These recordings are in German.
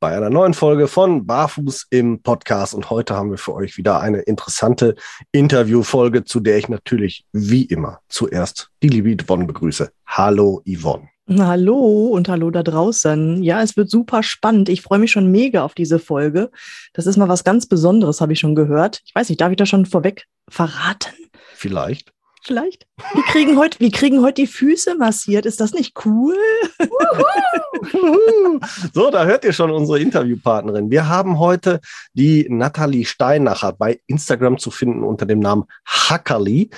bei einer neuen Folge von Barfuß im Podcast. Und heute haben wir für euch wieder eine interessante Interviewfolge, zu der ich natürlich wie immer zuerst die liebe Yvonne begrüße. Hallo Yvonne. Hallo und hallo da draußen. Ja, es wird super spannend. Ich freue mich schon mega auf diese Folge. Das ist mal was ganz Besonderes, habe ich schon gehört. Ich weiß nicht, darf ich das schon vorweg verraten? Vielleicht vielleicht. Wir kriegen heute, wir kriegen heute die Füße massiert. Ist das nicht cool? so, da hört ihr schon unsere Interviewpartnerin. Wir haben heute die Nathalie Steinacher bei Instagram zu finden unter dem Namen Hackerli.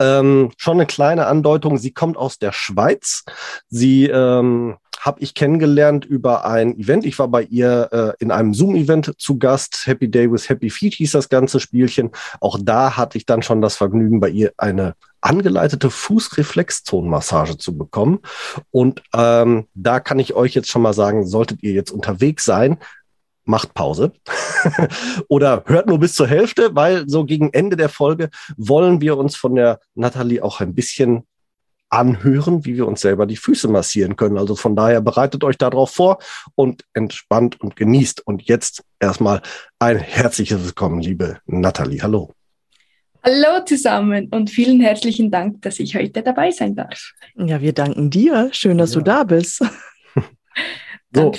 Ähm, schon eine kleine Andeutung. Sie kommt aus der Schweiz. Sie ähm, habe ich kennengelernt über ein Event. Ich war bei ihr äh, in einem Zoom-Event zu Gast. Happy Day with Happy Feet hieß das ganze Spielchen. Auch da hatte ich dann schon das Vergnügen, bei ihr eine angeleitete Fußreflexzonenmassage zu bekommen. Und ähm, da kann ich euch jetzt schon mal sagen, solltet ihr jetzt unterwegs sein, macht Pause oder hört nur bis zur Hälfte, weil so gegen Ende der Folge wollen wir uns von der Nathalie auch ein bisschen anhören, wie wir uns selber die Füße massieren können. Also von daher bereitet euch darauf vor und entspannt und genießt. Und jetzt erstmal ein herzliches Willkommen, liebe Nathalie. Hallo. Hallo zusammen und vielen herzlichen Dank, dass ich heute dabei sein darf. Ja, wir danken dir. Schön, dass ja. du da bist. so.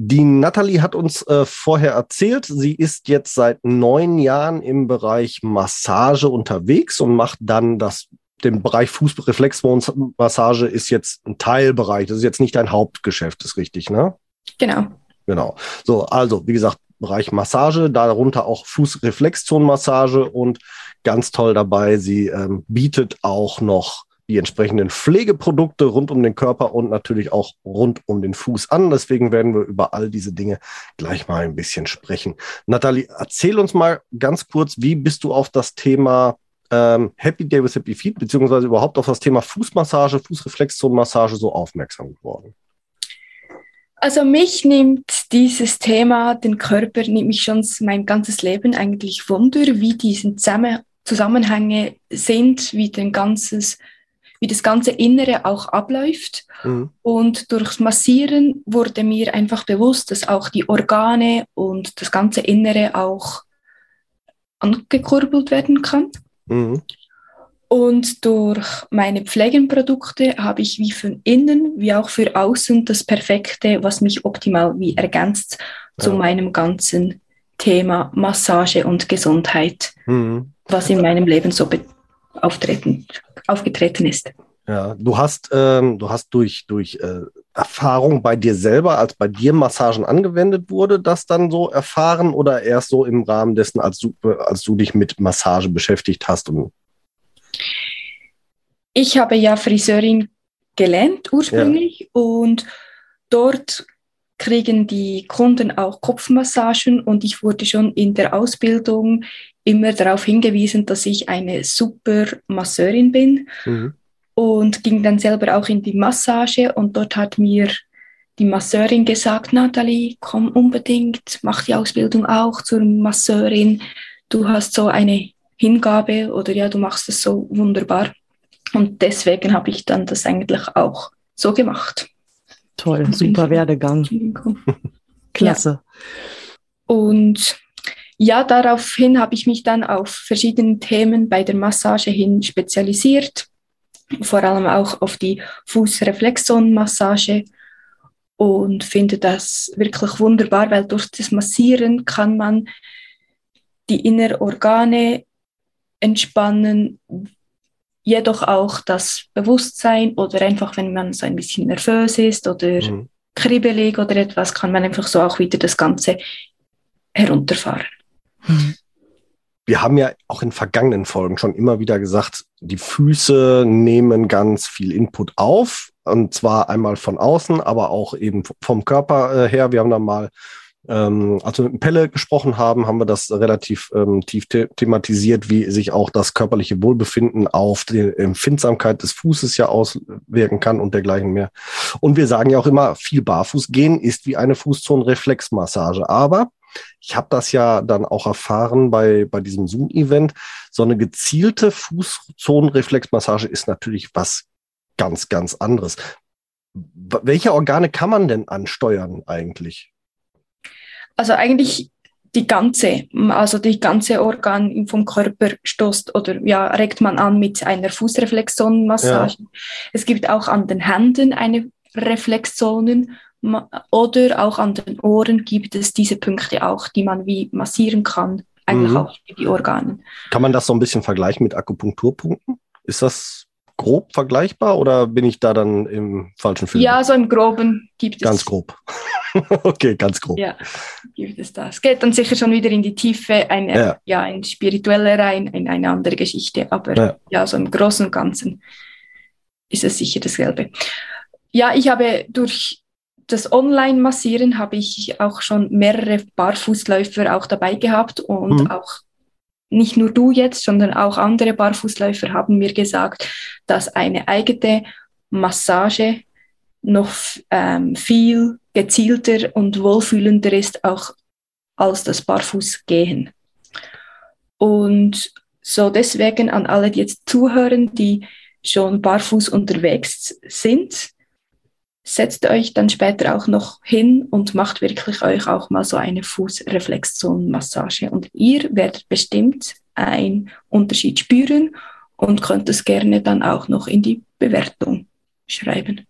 Die Nathalie hat uns äh, vorher erzählt, sie ist jetzt seit neun Jahren im Bereich Massage unterwegs und macht dann das den Bereich Fußreflexmassage ist jetzt ein Teilbereich. Das ist jetzt nicht dein Hauptgeschäft, ist richtig, ne? Genau. Genau. So, also, wie gesagt, Bereich Massage, darunter auch Fußreflexzonenmassage und ganz toll dabei, sie ähm, bietet auch noch die entsprechenden Pflegeprodukte rund um den Körper und natürlich auch rund um den Fuß an. Deswegen werden wir über all diese Dinge gleich mal ein bisschen sprechen. Nathalie, erzähl uns mal ganz kurz, wie bist du auf das Thema ähm, Happy Day with Happy Feet, beziehungsweise überhaupt auf das Thema Fußmassage, Fußreflexzonenmassage so aufmerksam geworden? Also mich nimmt dieses Thema, den Körper, nimmt mich schon mein ganzes Leben eigentlich Wunder, wie diese Zusammenhänge sind, wie, den ganzes, wie das ganze Innere auch abläuft. Mhm. Und durchs Massieren wurde mir einfach bewusst, dass auch die Organe und das ganze Innere auch angekurbelt werden kann. Mhm. Und durch meine Pflegenprodukte habe ich wie von innen wie auch für außen das Perfekte, was mich optimal wie ergänzt ja. zu meinem ganzen Thema Massage und Gesundheit, mhm. was in meinem Leben so auftreten, aufgetreten ist. Ja, du hast, ähm, du hast durch, durch äh, Erfahrung bei dir selber, als bei dir Massagen angewendet wurde, das dann so erfahren oder erst so im Rahmen dessen, als du, als du dich mit Massage beschäftigt hast und ich habe ja Friseurin gelernt ursprünglich ja. und dort kriegen die Kunden auch Kopfmassagen und ich wurde schon in der Ausbildung immer darauf hingewiesen, dass ich eine super Masseurin bin mhm. Und ging dann selber auch in die Massage und dort hat mir die Masseurin gesagt, Nathalie, komm unbedingt, mach die Ausbildung auch zur Masseurin. Du hast so eine Hingabe oder ja, du machst es so wunderbar. Und deswegen habe ich dann das eigentlich auch so gemacht. Toll, super Werdegang. Klasse. Ja. Und ja, daraufhin habe ich mich dann auf verschiedene Themen bei der Massage hin spezialisiert, vor allem auch auf die Fußreflexzonenmassage und finde das wirklich wunderbar, weil durch das Massieren kann man die inneren Organe entspannen, jedoch auch das Bewusstsein oder einfach, wenn man so ein bisschen nervös ist oder mhm. kribbelig oder etwas, kann man einfach so auch wieder das Ganze herunterfahren. Mhm. Wir haben ja auch in vergangenen Folgen schon immer wieder gesagt, die Füße nehmen ganz viel Input auf und zwar einmal von außen, aber auch eben vom Körper äh, her. Wir haben da mal ähm, als wir mit Pelle gesprochen haben, haben wir das relativ ähm, tief the thematisiert, wie sich auch das körperliche Wohlbefinden auf die Empfindsamkeit des Fußes ja auswirken kann und dergleichen mehr. Und wir sagen ja auch immer, viel Barfuß gehen ist wie eine Fußzonenreflexmassage. Aber ich habe das ja dann auch erfahren bei, bei diesem Zoom-Event. So eine gezielte Fußzonenreflexmassage ist natürlich was ganz, ganz anderes. Welche Organe kann man denn ansteuern eigentlich? Also eigentlich die ganze, also die ganze Organ vom Körper stoßt oder ja, regt man an mit einer Fußreflexzonenmassage. Ja. Es gibt auch an den Händen eine Reflexzonen oder auch an den Ohren gibt es diese Punkte auch, die man wie massieren kann, eigentlich mhm. auch die Organe. Kann man das so ein bisschen vergleichen mit Akupunkturpunkten? Ist das grob vergleichbar oder bin ich da dann im falschen Film? Ja, so im Groben gibt es. Ganz grob. okay, ganz grob. Ja, gibt es das. Geht dann sicher schon wieder in die Tiefe, eine, ja. ja ein spirituelle rein, in eine andere Geschichte, aber ja. ja, so im Großen und Ganzen ist es sicher dasselbe. Ja, ich habe durch das Online-Massieren habe ich auch schon mehrere Barfußläufer auch dabei gehabt und mhm. auch nicht nur du jetzt, sondern auch andere Barfußläufer haben mir gesagt, dass eine eigene Massage noch ähm, viel gezielter und wohlfühlender ist, auch als das Barfußgehen. Und so deswegen an alle, die jetzt zuhören, die schon barfuß unterwegs sind, setzt euch dann später auch noch hin und macht wirklich euch auch mal so eine Fußreflexzonenmassage. Und ihr werdet bestimmt einen Unterschied spüren und könnt es gerne dann auch noch in die Bewertung schreiben.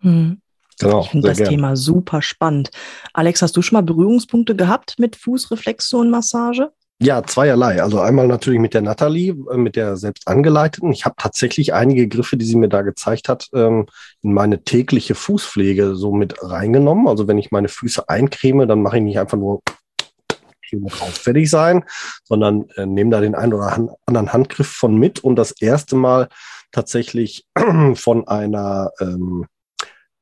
Hm. Genau, ich finde das gern. Thema super spannend. Alex, hast du schon mal Berührungspunkte gehabt mit Fußreflexzonenmassage? Ja, zweierlei. Also einmal natürlich mit der Nathalie, äh, mit der selbst angeleiteten. Ich habe tatsächlich einige Griffe, die sie mir da gezeigt hat, ähm, in meine tägliche Fußpflege so mit reingenommen. Also wenn ich meine Füße eincreme, dann mache ich nicht einfach nur fertig sein, sondern äh, nehme da den einen oder anderen Handgriff von mit und das erste Mal tatsächlich von einer ähm,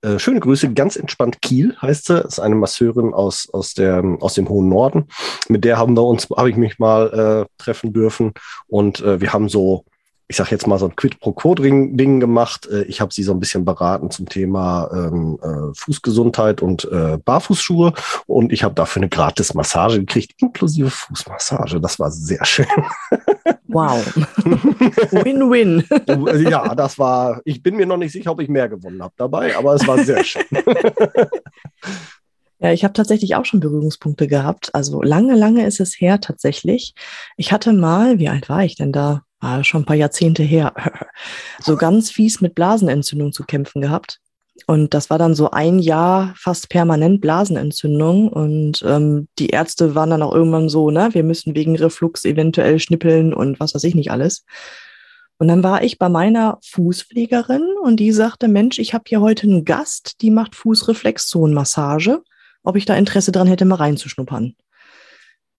äh, schöne Grüße, ganz entspannt Kiel heißt sie, ist eine Masseurin aus, aus, der, aus dem hohen Norden. Mit der haben wir uns, habe ich mich mal äh, treffen dürfen und äh, wir haben so ich sage jetzt mal so ein Quid pro Quo Ding gemacht. Äh, ich habe sie so ein bisschen beraten zum Thema ähm, äh, Fußgesundheit und äh, Barfußschuhe und ich habe dafür eine gratis Massage gekriegt, inklusive Fußmassage. Das war sehr schön. Wow. Win-win. Also ja, das war, ich bin mir noch nicht sicher, ob ich mehr gewonnen habe dabei, aber es war sehr schön. Ja, ich habe tatsächlich auch schon Berührungspunkte gehabt. Also lange, lange ist es her tatsächlich. Ich hatte mal, wie alt war ich denn da? War schon ein paar Jahrzehnte her. so ganz fies mit Blasenentzündung zu kämpfen gehabt. Und das war dann so ein Jahr fast permanent Blasenentzündung. Und ähm, die Ärzte waren dann auch irgendwann so, ne, wir müssen wegen Reflux eventuell schnippeln und was weiß ich nicht alles. Und dann war ich bei meiner Fußpflegerin und die sagte, Mensch, ich habe hier heute einen Gast, die macht Fußreflexzonenmassage ob ich da Interesse dran hätte, mal reinzuschnuppern.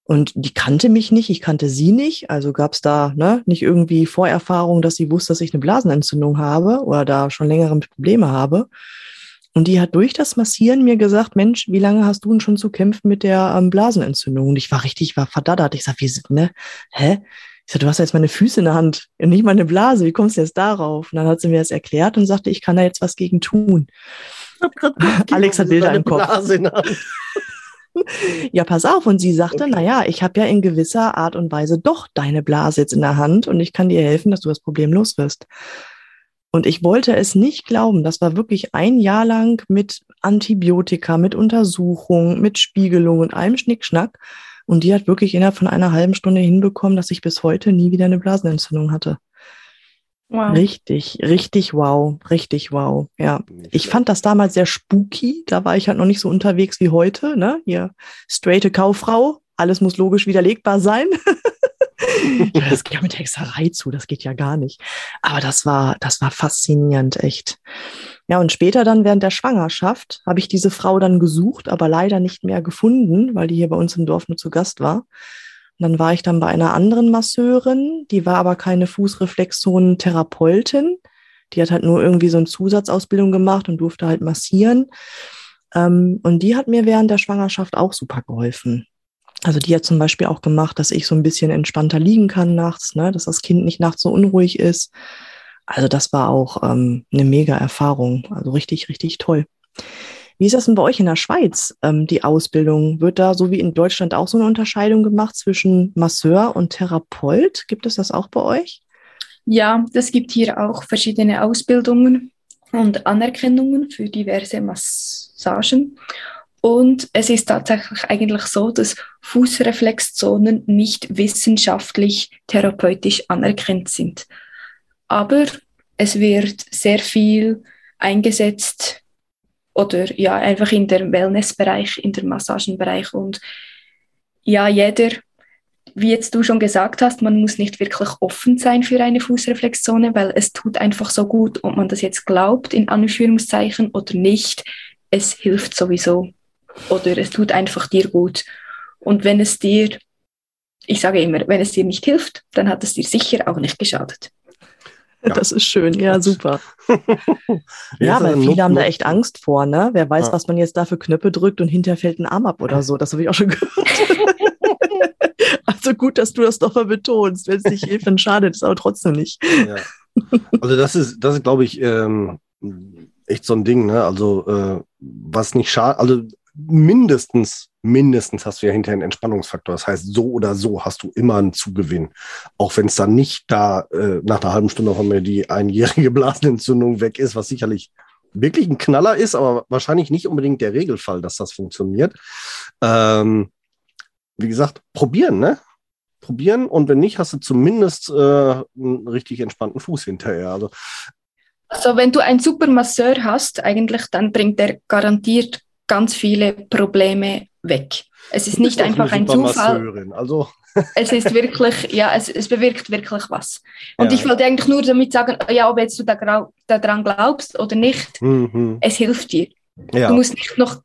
Und die kannte mich nicht, ich kannte sie nicht. Also gab es da ne, nicht irgendwie Vorerfahrung, dass sie wusste, dass ich eine Blasenentzündung habe oder da schon längere Probleme habe. Und die hat durch das Massieren mir gesagt, Mensch, wie lange hast du denn schon zu kämpfen mit der ähm, Blasenentzündung? Und ich war richtig, war verdaddert. Ich sag, wie, ne, hä? Ich sag, du hast ja jetzt meine Füße in der Hand und nicht meine Blase. Wie kommst du jetzt darauf? Und dann hat sie mir das erklärt und sagte, ich kann da jetzt was gegen tun. Alex hat Bilder im Kopf. ja, pass auf. Und sie sagte, okay. naja, ich habe ja in gewisser Art und Weise doch deine Blase jetzt in der Hand und ich kann dir helfen, dass du das Problem los wirst. Und ich wollte es nicht glauben. Das war wirklich ein Jahr lang mit Antibiotika, mit Untersuchungen, mit Spiegelung und allem Schnickschnack. Und die hat wirklich innerhalb von einer halben Stunde hinbekommen, dass ich bis heute nie wieder eine Blasenentzündung hatte. Wow. Richtig, richtig wow, richtig wow. Ja, ich fand das damals sehr spooky. Da war ich halt noch nicht so unterwegs wie heute. Ne, hier straighte Kauffrau. Alles muss logisch widerlegbar sein. das geht ja mit Hexerei zu. Das geht ja gar nicht. Aber das war, das war faszinierend, echt. Ja, und später dann während der Schwangerschaft habe ich diese Frau dann gesucht, aber leider nicht mehr gefunden, weil die hier bei uns im Dorf nur zu Gast war. Und dann war ich dann bei einer anderen Masseurin, die war aber keine Fußreflexzonen-Therapeutin. Die hat halt nur irgendwie so eine Zusatzausbildung gemacht und durfte halt massieren. Ähm, und die hat mir während der Schwangerschaft auch super geholfen. Also die hat zum Beispiel auch gemacht, dass ich so ein bisschen entspannter liegen kann nachts, ne? dass das Kind nicht nachts so unruhig ist. Also das war auch ähm, eine mega Erfahrung. Also richtig, richtig toll. Wie ist das denn bei euch in der Schweiz, ähm, die Ausbildung? Wird da so wie in Deutschland auch so eine Unterscheidung gemacht zwischen Masseur und Therapeut? Gibt es das auch bei euch? Ja, es gibt hier auch verschiedene Ausbildungen und Anerkennungen für diverse Massagen. Und es ist tatsächlich eigentlich so, dass Fußreflexzonen nicht wissenschaftlich therapeutisch anerkannt sind. Aber es wird sehr viel eingesetzt oder ja, einfach in der Wellnessbereich, in der Massagenbereich. Und ja, jeder, wie jetzt du schon gesagt hast, man muss nicht wirklich offen sein für eine Fußreflexzone, weil es tut einfach so gut, ob man das jetzt glaubt, in Anführungszeichen, oder nicht. Es hilft sowieso. Oder es tut einfach dir gut. Und wenn es dir, ich sage immer, wenn es dir nicht hilft, dann hat es dir sicher auch nicht geschadet. Ja. Das ist schön, ja, super. ja, weil viele haben da echt Angst vor, ne? Wer weiß, ja. was man jetzt da für Knöpfe drückt und hinterher fällt ein Arm ab oder so. Das habe ich auch schon gehört. also gut, dass du das doch mal betonst. Wenn es nicht hilft, dann schadet es aber trotzdem nicht. Ja. Also das ist, das ist, glaube ich, ähm, echt so ein Ding, ne? Also äh, was nicht schadet, also mindestens, mindestens hast du ja hinterher einen Entspannungsfaktor. Das heißt, so oder so hast du immer einen Zugewinn. Auch wenn es dann nicht da äh, nach einer halben Stunde von mir die einjährige Blasenentzündung weg ist, was sicherlich wirklich ein Knaller ist, aber wahrscheinlich nicht unbedingt der Regelfall, dass das funktioniert. Ähm, wie gesagt, probieren, ne? Probieren und wenn nicht, hast du zumindest äh, einen richtig entspannten Fuß hinterher. Also, also wenn du einen super Masseur hast, eigentlich, dann bringt der garantiert ganz viele Probleme weg. Es ist nicht einfach ein Zufall. Also. es ist wirklich, ja, es, es bewirkt wirklich was. Und ja. ich wollte eigentlich nur damit sagen, ja, ob jetzt du da, daran glaubst oder nicht, mhm. es hilft dir. Ja. Du musst nicht noch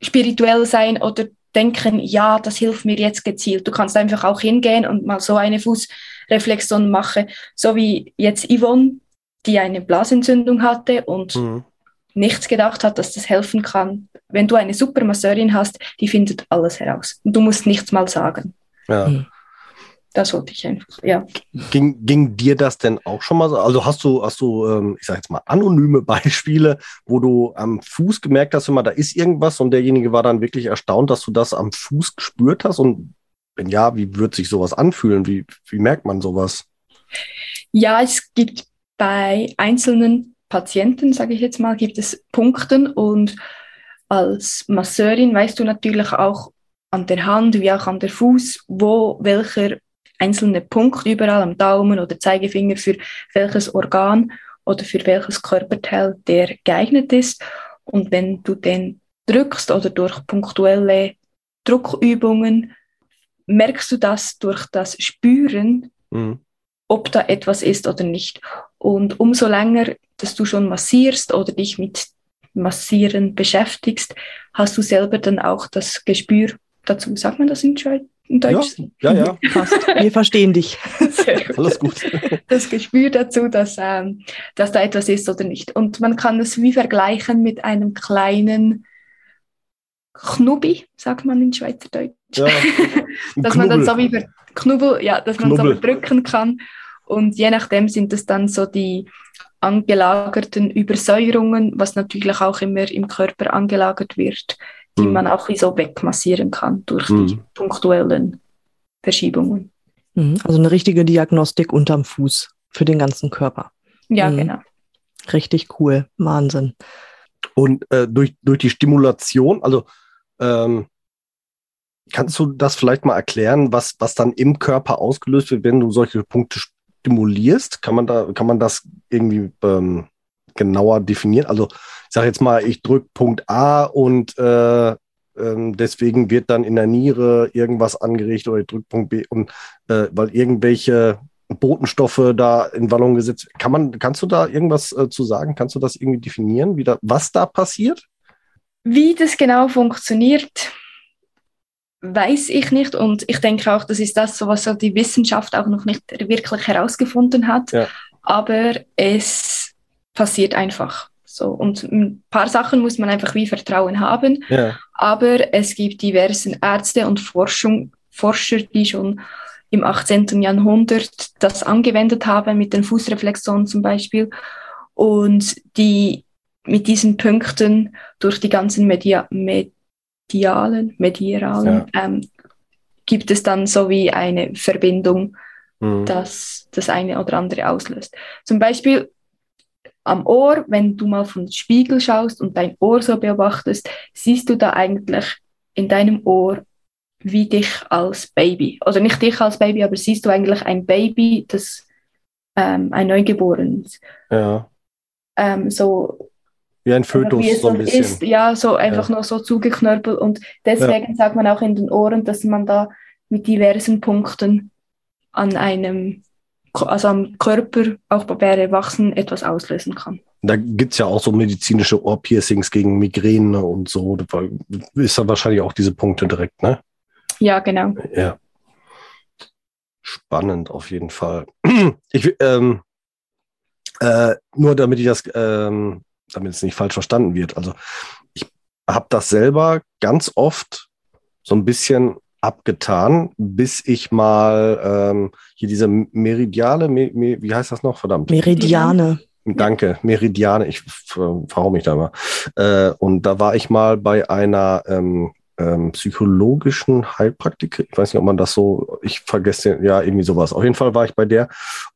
spirituell sein oder denken, ja, das hilft mir jetzt gezielt. Du kannst einfach auch hingehen und mal so eine Fußreflexion machen, so wie jetzt Yvonne, die eine Blasentzündung hatte und mhm nichts gedacht hat, dass das helfen kann. Wenn du eine super Masseurin hast, die findet alles heraus. Und du musst nichts mal sagen. Ja. Hm. Das wollte ich einfach, ja. Ging, ging dir das denn auch schon mal so? Also hast du, hast du, ähm, ich sag jetzt mal, anonyme Beispiele, wo du am Fuß gemerkt hast, immer, da ist irgendwas und derjenige war dann wirklich erstaunt, dass du das am Fuß gespürt hast? Und wenn ja, wie wird sich sowas anfühlen? Wie, wie merkt man sowas? Ja, es gibt bei einzelnen Patienten, sage ich jetzt mal, gibt es Punkten und als Masseurin weißt du natürlich auch an der Hand wie auch an der Fuß, wo welcher einzelne Punkt überall am Daumen oder Zeigefinger für welches Organ oder für welches Körperteil der geeignet ist. Und wenn du den drückst oder durch punktuelle Druckübungen, merkst du das durch das Spüren, mhm. Ob da etwas ist oder nicht. Und umso länger dass du schon massierst oder dich mit Massieren beschäftigst, hast du selber dann auch das Gespür dazu. Sagt man das in, Deutsch? Ja, ja, ja. Fast. Wir verstehen dich. Gut. Alles gut. Das Gespür dazu, dass, ähm, dass da etwas ist oder nicht. Und man kann es wie vergleichen mit einem kleinen Knubi, sagt man in Schweizerdeutsch. Ja, dass man dann so wie Knubbel, ja, dass man Knubbel. so drücken kann. Und je nachdem sind es dann so die angelagerten Übersäuerungen, was natürlich auch immer im Körper angelagert wird, die mhm. man auch wie so wegmassieren kann durch mhm. die punktuellen Verschiebungen. Mhm. Also eine richtige Diagnostik unterm Fuß für den ganzen Körper. Ja, mhm. genau. Richtig cool, Wahnsinn. Und äh, durch, durch die Stimulation, also ähm, kannst du das vielleicht mal erklären, was, was dann im Körper ausgelöst wird, wenn du solche Punkte stimulierst? Kann man da, kann man das irgendwie ähm, genauer definieren? Also ich sage jetzt mal, ich drücke Punkt A und äh, ähm, deswegen wird dann in der Niere irgendwas angeregt oder ich drücke Punkt B und äh, weil irgendwelche Botenstoffe da in Wallung gesetzt. Kann man, kannst du da irgendwas äh, zu sagen? Kannst du das irgendwie definieren, wie da, was da passiert? Wie das genau funktioniert, weiß ich nicht. Und ich denke auch, das ist das, was so die Wissenschaft auch noch nicht wirklich herausgefunden hat. Ja. Aber es passiert einfach. So, und ein paar Sachen muss man einfach wie Vertrauen haben. Ja. Aber es gibt diversen Ärzte und Forschung, Forscher, die schon im 18. Jahrhundert das angewendet haben, mit den Fußreflexionen zum Beispiel. Und die mit diesen Punkten durch die ganzen Media medialen, medialen, Ja. ähm, gibt es dann so wie eine Verbindung, Mhm. das das eine oder andere auslöst. Zum Beispiel am Ohr, wenn du mal vom Spiegel schaust und dein Ohr so beobachtest, siehst du da eigentlich in deinem Ohr wie dich als Baby. Oder nicht dich als Baby, aber siehst du eigentlich ein Baby, das ähm, ein Neugeborenes. ja. Ähm, so Wie ein wie Fötus, es so ein bisschen. ist, ja, so einfach nur so zugeknörpelt. Und deswegen sagt man auch in den Ohren, dass man da mit diversen Punkten an einem, also am Körper, auch bei Erwachsenen, etwas auslösen kann. Da gibt's ja auch so medizinische Ohrpiercings gegen Migräne und so. Da ist dann wahrscheinlich auch diese Punkte direkt, ne? Ja, genau. Ja. Spannend auf jeden Fall. Ich, ähm, äh, nur damit ich das, ähm, damit es nicht falsch verstanden wird. Also ich habe das selber ganz oft so ein bisschen abgetan, bis ich mal ähm, hier diese Meridiale, me, me, wie heißt das noch? Verdammt. Meridiane. Danke, Meridiane, ich verhau mich da mal. Äh, und da war ich mal bei einer ähm, ähm, psychologischen Heilpraktiker. Ich weiß nicht, ob man das so, ich vergesse, ja, irgendwie sowas. Auf jeden Fall war ich bei der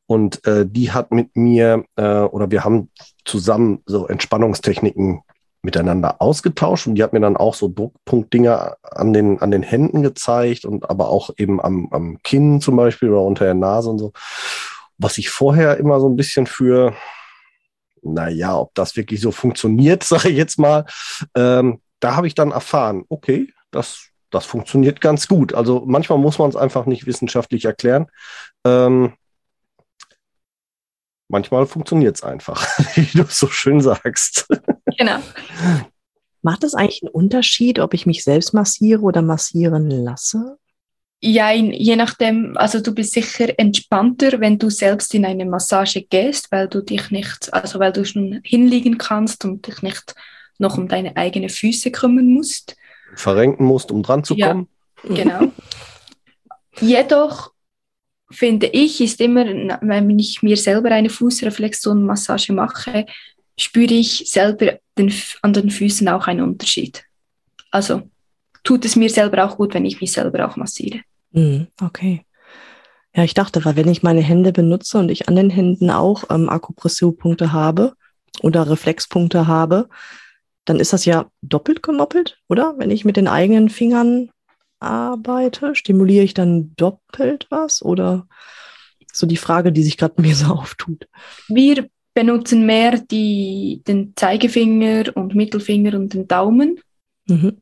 und äh, die hat mit mir äh, oder wir haben zusammen so Entspannungstechniken miteinander ausgetauscht und die hat mir dann auch so Druckpunktdinger an den, an den Händen gezeigt und aber auch eben am, am Kinn zum Beispiel oder unter der Nase und so. Was ich vorher immer so ein bisschen für, naja, ob das wirklich so funktioniert, sage ich jetzt mal, ähm, da habe ich dann erfahren, okay, das, das funktioniert ganz gut. Also manchmal muss man es einfach nicht wissenschaftlich erklären. Ähm, manchmal funktioniert es einfach, wie du es so schön sagst. Genau. Macht es eigentlich einen Unterschied, ob ich mich selbst massiere oder massieren lasse? Ja, je nachdem, also du bist sicher entspannter, wenn du selbst in eine Massage gehst, weil du dich nicht, also weil du schon hinliegen kannst und dich nicht noch um deine eigenen Füße kümmern musst. Verrenken musst, um dran zu Ja. kommen. Genau. Jedoch finde ich, ist immer, wenn ich mir selber eine Fußreflexionmassage mache, spüre ich selber den, an den Füßen auch einen Unterschied. Also tut es mir selber auch gut, wenn ich mich selber auch massiere. Hm, okay. Ja, ich dachte, weil wenn ich meine Hände benutze und ich an den Händen auch ähm, Akupressurpunkte habe oder Reflexpunkte habe, dann ist das ja doppelt gemoppelt, oder? Wenn ich mit den eigenen Fingern arbeite, stimuliere ich dann doppelt was? Oder so die Frage, die sich gerade mir so auftut. Wir benutzen mehr die, den Zeigefinger und Mittelfinger und den Daumen Mhm.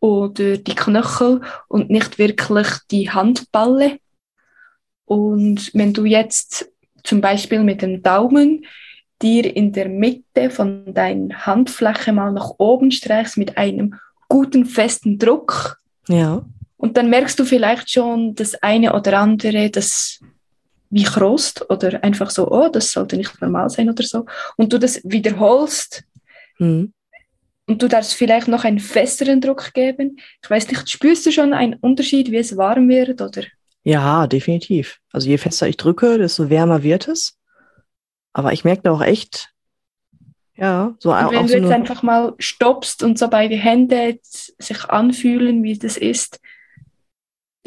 oder die Knöchel und nicht wirklich die Handballe. Und wenn du jetzt zum Beispiel mit dem Daumen dir in der Mitte von deiner Handfläche mal nach oben streichst mit einem guten festen Druck Ja. und dann merkst du vielleicht schon das eine oder andere, das wie Krost oder einfach so, oh, das sollte nicht normal sein oder so. Und du das wiederholst Hm. und du darfst vielleicht noch einen festeren Druck geben. Ich weiß nicht, spürst du schon einen Unterschied, wie es warm wird? Oder? Ja, definitiv. Also je fester ich drücke, desto wärmer wird es. Aber ich merke da auch echt, ja, so Und wenn du jetzt einfach mal stoppst und so beide Hände sich anfühlen, wie das ist.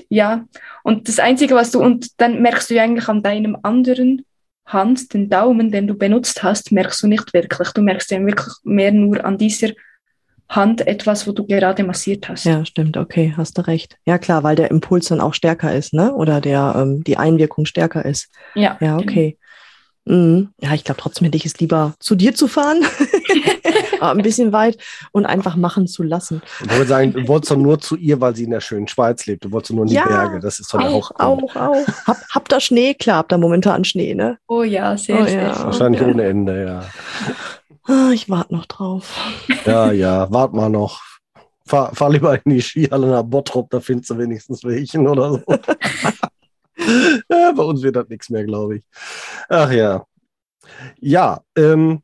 Ja, und das Einzige, was du, und dann merkst du ja eigentlich an deinem anderen Hand, den Daumen, den du benutzt hast, merkst du nicht wirklich. Du merkst ja wirklich mehr nur an dieser Hand etwas, wo du gerade massiert hast. Ja, stimmt, okay, hast du recht. Ja, klar, weil der Impuls dann auch stärker ist, ne? Oder der, ähm, die Einwirkung stärker ist. ja, Ja, okay. Mhm. Ja, ich glaube trotzdem hätte ich es lieber zu dir zu fahren, aber ein bisschen weit und einfach machen zu lassen. Ich wollte sagen, du wolltest doch nur zu ihr, weil sie in der schönen Schweiz lebt. Du wolltest nur in die Ja, Berge. Das ist doch der Auch, Hauptgrund. auch, auch. Hab, habt ihr Schnee? Klar, habt ihr momentan Schnee, ne? Oh ja, sehr, Oh sehr ja. schön. Wahrscheinlich Ja. ohne Ende, ja. Ah, ich warte noch drauf. Ja, ja, wart mal noch. Fahr, fahr lieber in die Skihalle nach Bottrop, da findest du wenigstens welchen oder so. ja, bei uns wird das nichts mehr, glaube ich. Ach ja. Ja, ähm,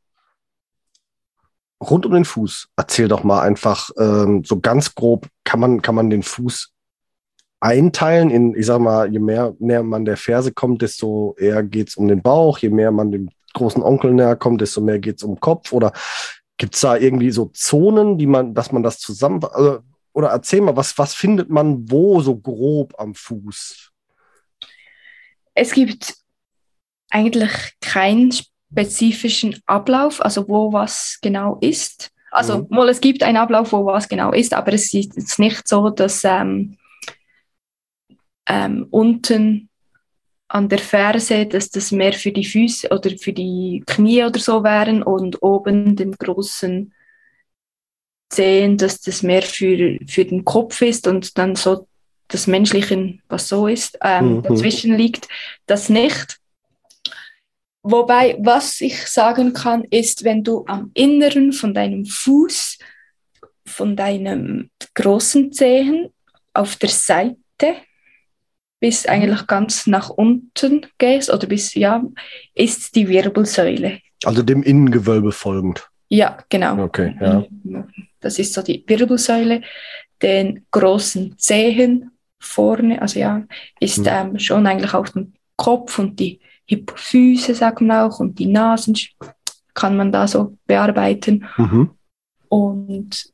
rund um den Fuß, erzähl doch mal einfach ähm, so ganz grob, kann man, kann man den Fuß einteilen in, ich sag mal, je mehr näher man der Ferse kommt, desto eher geht's um den Bauch, je mehr man dem großen Onkel näher kommt, desto mehr geht's um den Kopf oder gibt's da irgendwie so Zonen, die man, dass man das zusammen, also, oder erzähl mal, was, was findet man wo so grob am Fuß? Es gibt eigentlich keinen spezifischen Ablauf, also wo was genau ist. Also, Mhm. mal, es gibt einen Ablauf, wo was genau ist, aber es ist jetzt nicht so, dass ähm, ähm, unten an der Ferse, dass das mehr für die Füße oder für die Knie oder so wären und oben dem großen Zehen, dass das mehr für, für den Kopf ist und dann so das Menschliche, was so ist, ähm, Mhm. dazwischen liegt, das nicht. Wobei, was ich sagen kann, ist, wenn du am Inneren von deinem Fuß, von deinem großen Zehen auf der Seite bis eigentlich ganz nach unten gehst oder bis, ja, ist die Wirbelsäule. Also dem Innengewölbe folgend. Ja, genau. Okay, ja. Das ist so die Wirbelsäule. Den großen Zehen vorne, also ja, ist Mhm. ähm, schon eigentlich auf dem Kopf und die Hypophyse, sagt man auch, und die Nasen kann man da so bearbeiten. Mhm. Und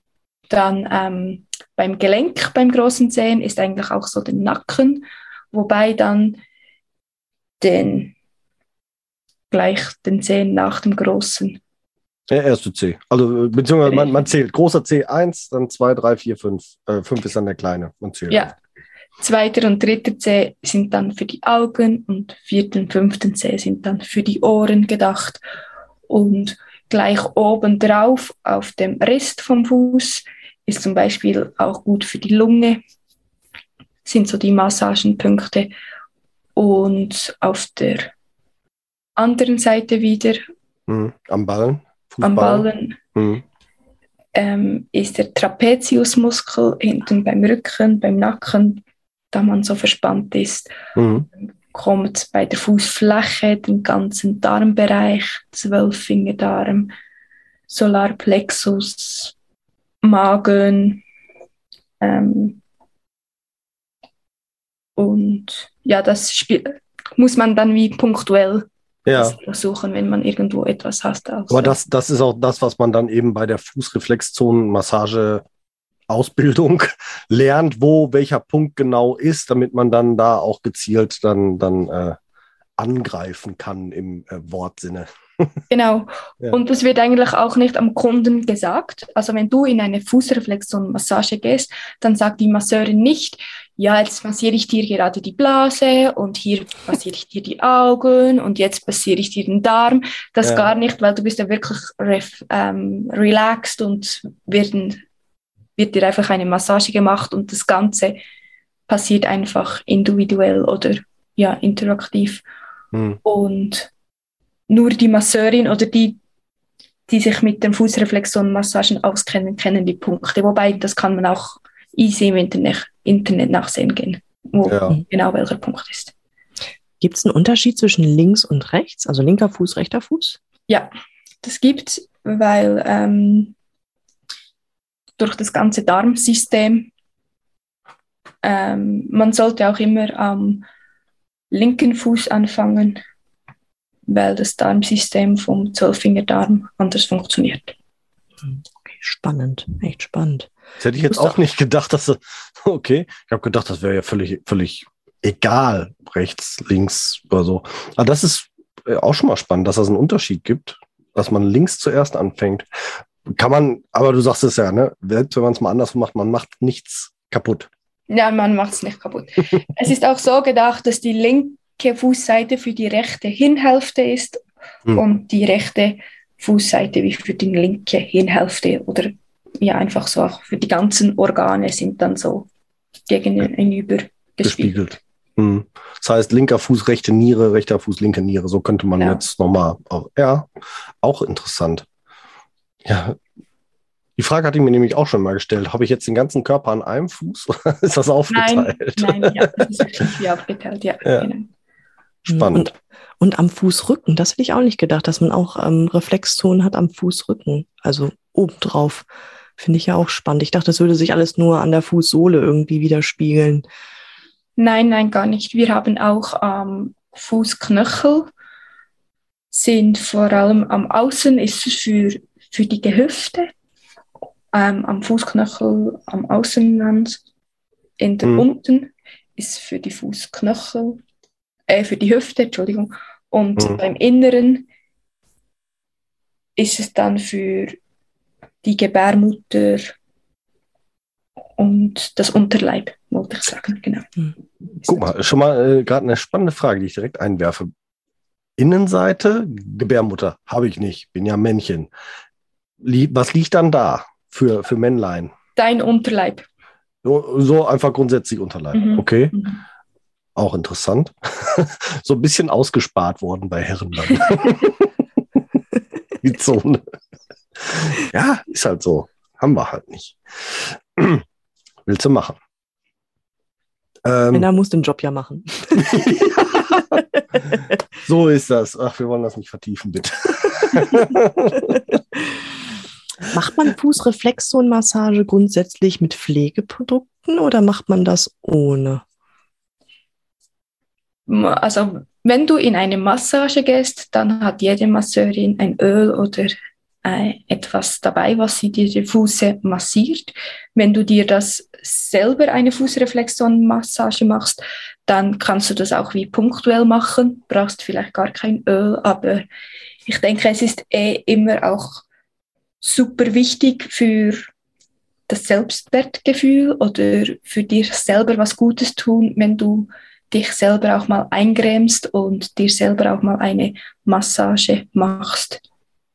dann ähm, beim Gelenk, beim großen Zehen, ist eigentlich auch so der Nacken, wobei dann den gleich den Zehen nach dem großen. Der erste C. Also, äh, beziehungsweise man, man zählt. Großer C 1, dann 2, 3, 4, 5. Äh, 5 ist dann der kleine. Man zählt. Ja. Zweiter und dritter Zeh sind dann für die Augen und vierten und fünften Zeh sind dann für die Ohren gedacht. Und gleich oben drauf auf dem Rest vom Fuß ist zum Beispiel auch gut für die Lunge, sind so die Massagenpunkte. Und auf der anderen Seite wieder Mhm. Am Ballen. am. Ballen Mhm. ähm, ist der Trapeziusmuskel hinten beim Rücken, beim Nacken, da man so verspannt ist. Mhm. kommt bei der Fußfläche, den ganzen Darmbereich, Zwölffingerdarm, Solarplexus, Magen. Ähm, und ja, das spiel muss man dann wie punktuell Ja. versuchen, wenn man irgendwo etwas. Also, Aber das, das ist auch das, was man dann eben bei der Fußreflexzonenmassage Ausbildung lernt, wo welcher Punkt genau ist, damit man dann da auch gezielt dann, dann äh, angreifen kann im äh, Wortsinne. Genau. Ja. Und das wird eigentlich auch nicht am Kunden gesagt. Also wenn du in eine Fußreflexionmassage gehst, dann sagt die Masseurin nicht, ja, jetzt massiere ich dir gerade die Blase und hier massiere ich dir die Augen und jetzt massiere ich dir den Darm. Das Ja. gar nicht, weil du bist ja wirklich ref, ähm, relaxed und werden, wird dir einfach eine Massage gemacht und das Ganze passiert einfach individuell oder ja, interaktiv. Hm. Und nur die Masseurin oder die, die sich mit den Fußreflexionmassagen auskennen, kennen die Punkte. Wobei, das kann man auch easy im Internet, Internet nachsehen gehen, wo Ja. genau welcher Punkt ist. Gibt es einen Unterschied zwischen links und rechts? Also linker Fuß, rechter Fuß? Ja, das gibt weil ähm, durch das ganze Darmsystem ähm, man sollte auch immer am linken Fuß anfangen, weil das Darmsystem vom Zwölffingerdarm anders funktioniert. Okay, spannend, echt spannend. Das hätte ich jetzt auch nicht gedacht, dass das- okay. Ich habe gedacht, das wäre ja völlig, völlig egal, rechts, links oder so. Aber das ist äh, auch schon mal spannend, dass es einen Unterschied gibt, dass man links zuerst anfängt. Kann man, aber du sagst es ja, ne? Selbst wenn man es mal anders macht, man macht nichts kaputt. Ja, man macht es nicht kaputt. es ist auch so gedacht, dass die linke Fußseite für die rechte Hinhälfte ist Hm. und die rechte Fußseite wie für die linke Hinhälfte oder ja einfach so auch für die ganzen Organe sind dann so gegenüber gespiegelt. Hm. Das heißt, linker Fuß, rechte Niere, rechter Fuß, linke Niere. So könnte man Ja. jetzt nochmal. auch- Ja, auch interessant. Ja. Die Frage hatte ich mir nämlich auch schon mal gestellt. Habe ich jetzt den ganzen Körper an einem Fuß oder ist das Nein, aufgeteilt? nein, ja, das ist wirklich wie aufgeteilt, ja. Ja. Genau. Spannend. Und am Fußrücken, das hätte ich auch nicht gedacht, dass man auch ähm, Reflexzonen hat am Fußrücken. Also obendrauf. Finde ich ja auch spannend. Ich dachte, das würde sich alles nur an der Fußsohle irgendwie widerspiegeln. Nein, nein, gar nicht. Wir haben auch ähm, Fußknöchel, sind vor allem am Außen ist es für, für die Gehüfte, ähm, am Fußknöchel, am Außenrand, in der Mhm. unten ist für die Fußknöchel, äh, für die Hüfte, Entschuldigung, und Mhm. beim Inneren ist es dann für die Gebärmutter und das Unterleib, wollte ich sagen, genau. Guck mal, schon mal äh, gerade eine spannende Frage, die ich direkt einwerfe. Innenseite, Gebärmutter, habe ich nicht, bin ja Männchen. Was liegt dann da für, für Männlein? Dein Unterleib. So, so einfach grundsätzlich Unterleib. Mhm. Okay, Mhm. auch interessant. so ein bisschen ausgespart worden bei Herren dann. Die Zone. Ja, ist halt so. Haben wir halt nicht. Willst du machen? Ähm, Männer muss den Job ja machen. so ist das. Ach, wir wollen das nicht vertiefen, bitte. Macht man Fußreflexzonenmassage grundsätzlich mit Pflegeprodukten oder macht man das ohne? Also, wenn du in eine Massage gehst, dann hat jede Masseurin ein Öl oder äh, etwas dabei, was sie dir die Füße massiert. Wenn du dir das selber eine Fußreflexzonenmassage machst, dann kannst du das auch wie punktuell machen, brauchst vielleicht gar kein Öl, aber ich denke, es ist eh immer auch super wichtig für das Selbstwertgefühl oder für dir selber was Gutes tun, wenn du dich selber auch mal eingrämst und dir selber auch mal eine Massage machst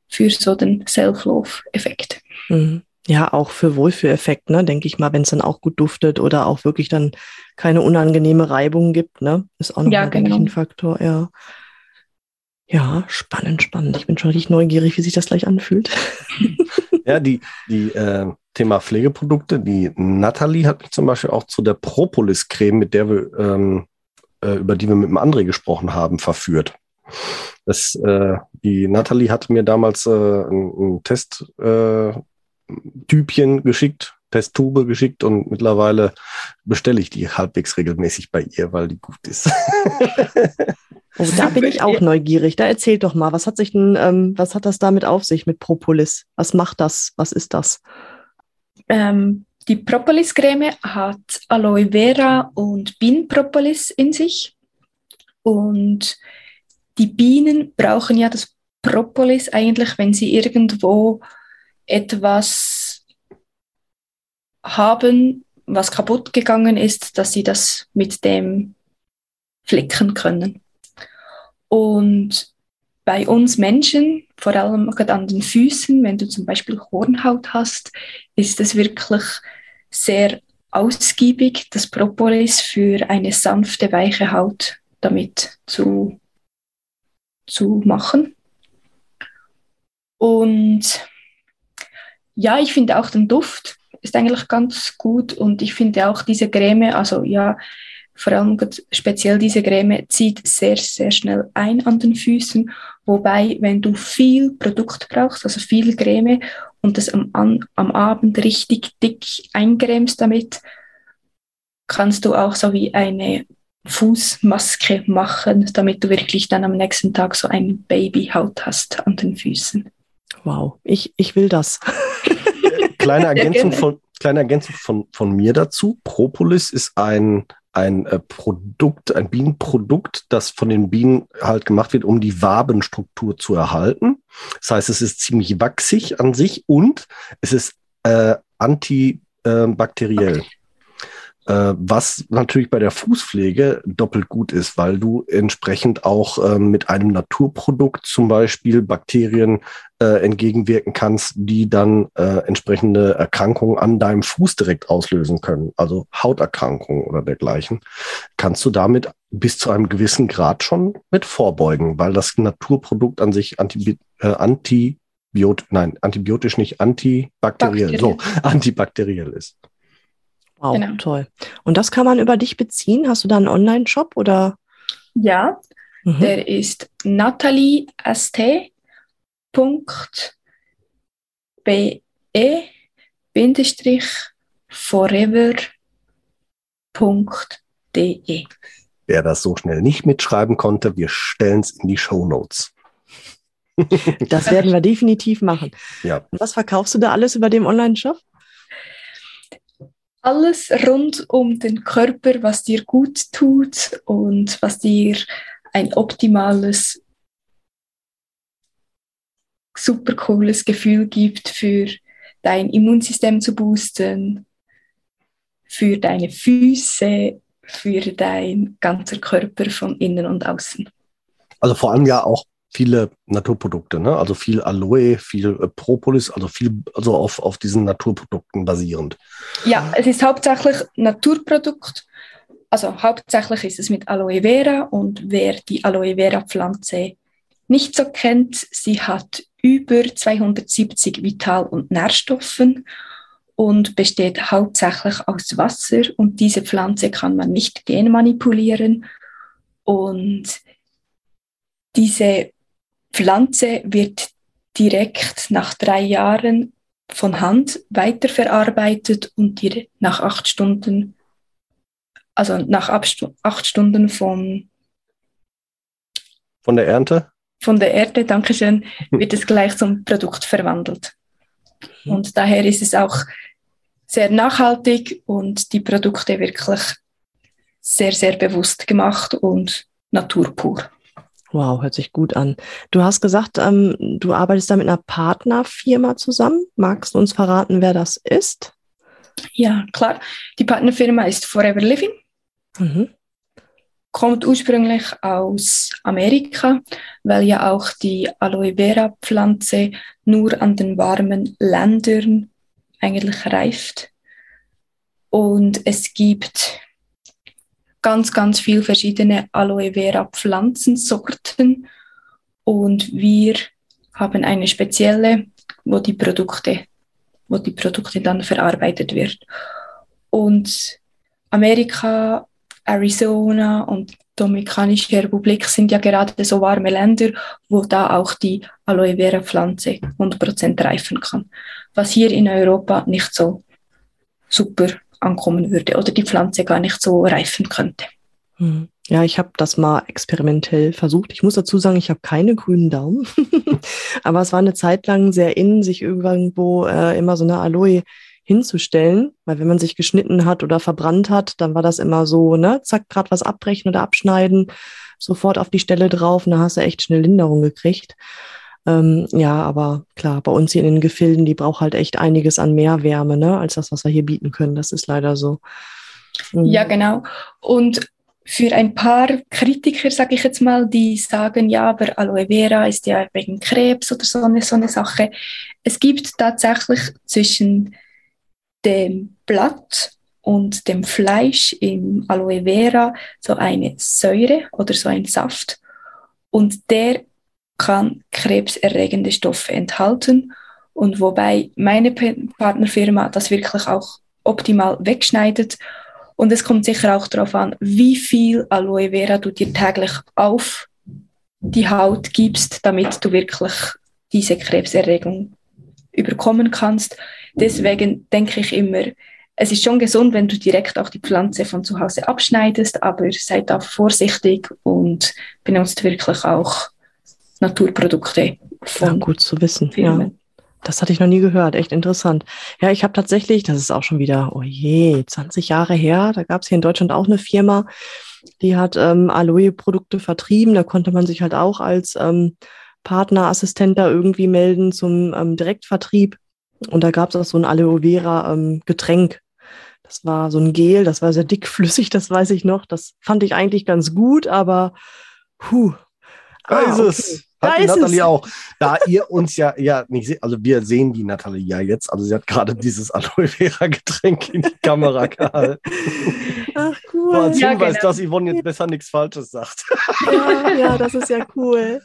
für so den Self-Love-Effekt. Mhm. Ja, auch für Wohlfühleffekt, ne, denke ich mal, wenn es dann auch gut duftet oder auch wirklich dann keine unangenehme Reibung gibt, ne? Ist auch noch Ja, ich, genau. ein Faktor, ja. Ja, spannend, spannend. Ich bin schon richtig neugierig, wie sich das gleich anfühlt. Ja, die, die äh, Thema Pflegeprodukte, die Nathalie hat mich zum Beispiel auch zu der Propolis-Creme, mit der wir, ähm, äh, über die wir mit dem André gesprochen haben, verführt. Das, äh, die Nathalie hatte mir damals äh, ein, ein Testtypchen äh, geschickt, Testtube geschickt und mittlerweile bestelle ich die halbwegs regelmäßig bei ihr, weil die gut ist. Oh, da bin ich auch neugierig. Da erzählt doch mal, was hat sich denn, ähm, was hat das damit auf sich mit Propolis? Was macht das? Was ist das? Ähm, die Propolis-Creme hat Aloe Vera und Bienenpropolis in sich. Und die Bienen brauchen ja das Propolis eigentlich, wenn sie irgendwo etwas haben, was kaputt gegangen ist, dass sie das mit dem flicken können. Und bei uns Menschen, vor allem an den Füßen, wenn du zum Beispiel Hornhaut hast, ist es wirklich sehr ausgiebig, das Propolis für eine sanfte, weiche Haut damit zu, zu machen. Und ja, ich finde auch den Duft ist eigentlich ganz gut und ich finde auch diese Creme, also ja, vor allem speziell diese Creme zieht sehr, sehr schnell ein an den Füßen. Wobei, wenn du viel Produkt brauchst, also viel Creme und das am, am Abend richtig dick eingrämst damit, kannst du auch so wie eine Fußmaske machen, damit du wirklich dann am nächsten Tag so eine Babyhaut hast an den Füßen. Wow, ich, ich will das. kleine Ergänzung, von, kleine Ergänzung von, von mir dazu. Propolis ist ein, ein äh, Produkt, ein Bienenprodukt, das von den Bienen halt gemacht wird, um die Wabenstruktur zu erhalten. Das heißt, es ist ziemlich wachsig an sich und es ist äh, antibakteriell. Äh, was natürlich bei der Fußpflege doppelt gut ist, weil du entsprechend auch ähm, mit einem Naturprodukt zum Beispiel Bakterien äh, entgegenwirken kannst, die dann äh, entsprechende Erkrankungen an deinem Fuß direkt auslösen können, also Hauterkrankungen oder dergleichen, kannst du damit bis zu einem gewissen Grad schon mit vorbeugen, weil das Naturprodukt an sich antibi äh, antibiot nein, antibiotisch nicht, antibakteriell, so, antibakteriell ist. Wow, Genau. toll. Und das kann man über dich beziehen? Hast du da einen Online-Shop oder? Ja, Mhm. der ist nataliest.be aloe-forever.de. Wer das so schnell nicht mitschreiben konnte, wir stellen es in die Show Notes. Das werden wir definitiv machen. Ja. Was verkaufst du da alles über dem Online-Shop? Alles rund um den Körper, was dir gut tut und was dir ein optimales, super cooles Gefühl gibt für dein Immunsystem zu boosten, für deine Füße, für dein ganzer Körper von innen und außen. Also vor allem ja auch viele Naturprodukte, ne? Also viel Aloe, viel äh, Propolis, also viel, also auf, auf diesen Naturprodukten basierend. Ja, es ist hauptsächlich Naturprodukt. Also hauptsächlich ist es mit Aloe Vera und wer die Aloe Vera Pflanze nicht so kennt, sie hat über 270 Vital- und Nährstoffen und besteht hauptsächlich aus Wasser und diese Pflanze kann man nicht genmanipulieren und diese Pflanze wird direkt nach drei Jahren von Hand weiterverarbeitet und die nach acht Stunden, also nach acht Stunden vom, von der Ernte? Von der Erde, Dankeschön, wird es gleich zum Produkt verwandelt. Und daher ist es auch sehr nachhaltig und die Produkte wirklich sehr, sehr bewusst gemacht und naturpur. Wow, hört sich gut an. Du hast gesagt, ähm, du arbeitest da mit einer Partnerfirma zusammen. Magst du uns verraten, wer das ist? Ja, klar. Die Partnerfirma ist Forever Living. Mhm. Kommt ursprünglich aus Amerika, weil ja auch die Aloe Vera Pflanze nur an den warmen Ländern eigentlich reift. Und es gibt ganz, ganz viele verschiedene Aloe Vera Pflanzensorten und wir haben eine spezielle, wo die Produkte, wo die Produkte dann verarbeitet wird. Und Amerika, Arizona und Dominikanische Republik sind ja gerade so warme Länder, wo da auch die Aloe Vera Pflanze 100% reifen kann. Was hier in Europa nicht so super ankommen würde oder die Pflanze gar nicht so reifen könnte. Hm. Ja, ich habe das mal experimentell versucht. Ich muss dazu sagen, ich habe keine grünen Daumen, aber es war eine Zeit lang sehr in, sich irgendwo äh, immer so eine Aloe hinzustellen, weil wenn man sich geschnitten hat oder verbrannt hat, dann war das immer so, ne, zack, gerade was abbrechen oder abschneiden, sofort auf die Stelle drauf, und da hast du echt schnell Linderung gekriegt. Ähm, ja, aber klar, bei uns hier in den Gefilden, die braucht halt echt einiges an mehr Wärme, ne, als das, was wir hier bieten können. Das ist leider so. Mhm. Ja, genau. Und für ein paar Kritiker, sage ich jetzt mal, die sagen, ja, aber Aloe Vera ist ja wegen Krebs oder so eine, so eine Sache. Es gibt tatsächlich zwischen dem Blatt und dem Fleisch im Aloe Vera so eine Säure oder so ein Saft. Und der kann krebserregende Stoffe enthalten. Und wobei meine Partnerfirma das wirklich auch optimal wegschneidet. Und es kommt sicher auch darauf an, wie viel Aloe Vera du dir täglich auf die Haut gibst, damit du wirklich diese Krebserregung überkommen kannst. Deswegen denke ich immer, es ist schon gesund, wenn du direkt auch die Pflanze von zu Hause abschneidest, aber seid da vorsichtig und benutzt wirklich auch Naturprodukte. Von ja, gut zu wissen. Ja. Das hatte ich noch nie gehört, echt interessant. Ja, ich habe tatsächlich, das ist auch schon wieder, oh je, 20 Jahre her, da gab es hier in Deutschland auch eine Firma, die hat ähm, Aloe-Produkte vertrieben. Da konnte man sich halt auch als ähm, Partnerassistent da irgendwie melden zum ähm, Direktvertrieb. Und da gab es auch so ein Aloe Vera ähm, Getränk. Das war so ein Gel, das war sehr dickflüssig, das weiß ich noch. Das fand ich eigentlich ganz gut, aber puh. Da Hat da die Nathalie es. auch. Da ihr uns ja, ja nicht seht, also wir sehen die Nathalie ja jetzt, also sie hat gerade dieses Aloe Vera Getränk in die Kamera gehalten. Ach cool. So als ja, Hinweis, genau. dass Yvonne jetzt besser nichts Falsches sagt. Ja, ja, das ist ja cool.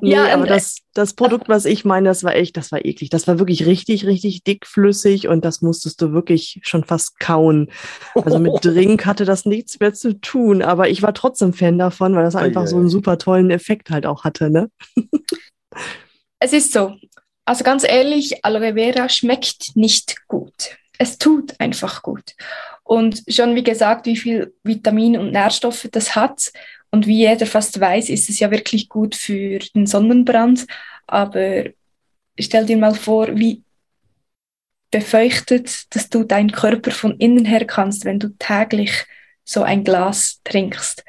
Nee, ja, aber das, das Produkt, was ich meine, das war echt, das war eklig. Das war wirklich richtig, richtig dickflüssig und das musstest du wirklich schon fast kauen. Also mit Drink hatte das nichts mehr zu tun, aber ich war trotzdem Fan davon, weil das einfach so einen super tollen Effekt halt auch hatte, ne? Es ist so. Also ganz ehrlich, Aloe Vera schmeckt nicht gut. Es tut einfach gut. Und schon wie gesagt, wie viel Vitamine und Nährstoffe das hat. Und wie jeder fast weiß, ist es ja wirklich gut für den Sonnenbrand. Aber stell dir mal vor, wie befeuchtet, dass du deinen Körper von innen her kannst, wenn du täglich so ein Glas trinkst.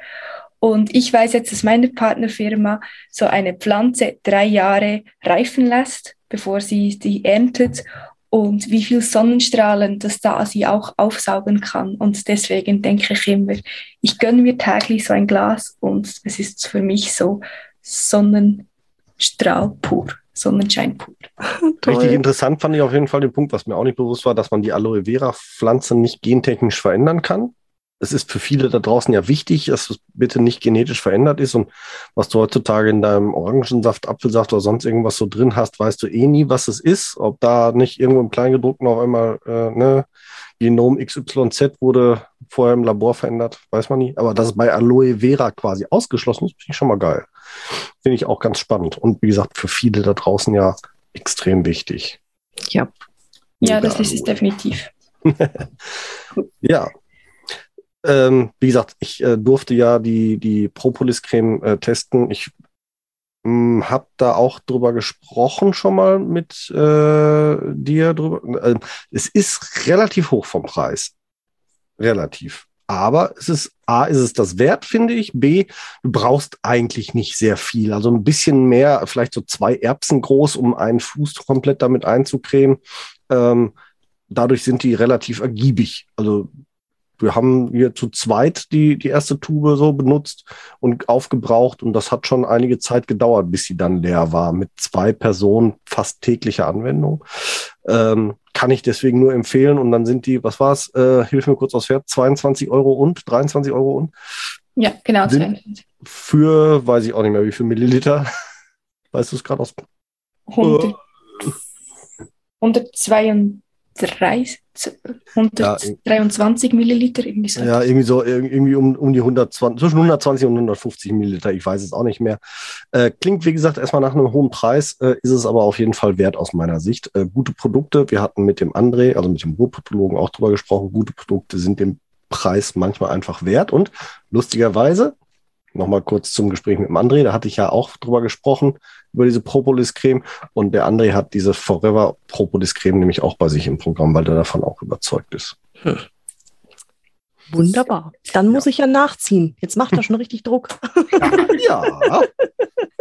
Und ich weiß jetzt, dass meine Partnerfirma so eine Pflanze drei Jahre reifen lässt, bevor sie sie erntet und wie viel Sonnenstrahlen das da sie auch aufsaugen kann. Und deswegen denke ich immer, ich gönne mir täglich so ein Glas und es ist für mich so Sonnenstrahl pur. Sonnenschein pur. Richtig interessant fand ich auf jeden Fall den Punkt, was mir auch nicht bewusst war, dass man die Aloe Vera Pflanze nicht gentechnisch verändern kann es ist für viele da draußen ja wichtig, dass es bitte nicht genetisch verändert ist. Und was du heutzutage in deinem Orangensaft, Apfelsaft oder sonst irgendwas so drin hast, weißt du eh nie, was es ist. Ob da nicht irgendwo im Kleingedruckten auf einmal äh, ne, Genom XYZ wurde vorher im Labor verändert, weiß man nie. Aber dass es bei Aloe Vera quasi ausgeschlossen ist, finde ich schon mal geil. Finde ich auch ganz spannend. Und wie gesagt, für viele da draußen ja extrem wichtig. Ja. Ja, das ist es definitiv. ja, ähm, wie gesagt, ich äh, durfte ja die, die Propolis-Creme äh, testen. Ich hm, habe da auch drüber gesprochen schon mal mit äh, dir drüber. Äh, es ist relativ hoch vom Preis. Relativ. Aber es ist, A, ist es das wert, finde ich. B, du brauchst eigentlich nicht sehr viel. Also ein bisschen mehr, vielleicht so zwei Erbsen groß, um einen Fuß komplett damit einzucremen. Ähm, dadurch sind die relativ ergiebig. Also wir haben hier zu zweit die, die erste Tube so benutzt und aufgebraucht und das hat schon einige Zeit gedauert, bis sie dann leer war. Mit zwei Personen fast täglicher Anwendung. Ähm, kann ich deswegen nur empfehlen und dann sind die, was war's? Äh, hilf mir kurz aus Pferd, 22 Euro und 23 Euro und? Ja, genau. Für, weiß ich auch nicht mehr, wie viel Milliliter. Weißt du es gerade aus? 100, 132. 123 ja, Milliliter, irgendwie so. Ja, irgendwie so, irgendwie um, um die 120, zwischen 120 und 150 Milliliter, ich weiß es auch nicht mehr. Äh, klingt, wie gesagt, erstmal nach einem hohen Preis, äh, ist es aber auf jeden Fall wert aus meiner Sicht. Äh, gute Produkte, wir hatten mit dem André, also mit dem Ruhrpatologen auch drüber gesprochen, gute Produkte sind dem Preis manchmal einfach wert und lustigerweise, nochmal kurz zum Gespräch mit dem André, da hatte ich ja auch drüber gesprochen, über diese Propolis-Creme. Und der André hat diese Forever Propolis-Creme nämlich auch bei sich im Programm, weil er davon auch überzeugt ist. Hm. Wunderbar. Dann muss ja. ich ja nachziehen. Jetzt macht er schon richtig Druck. Ja,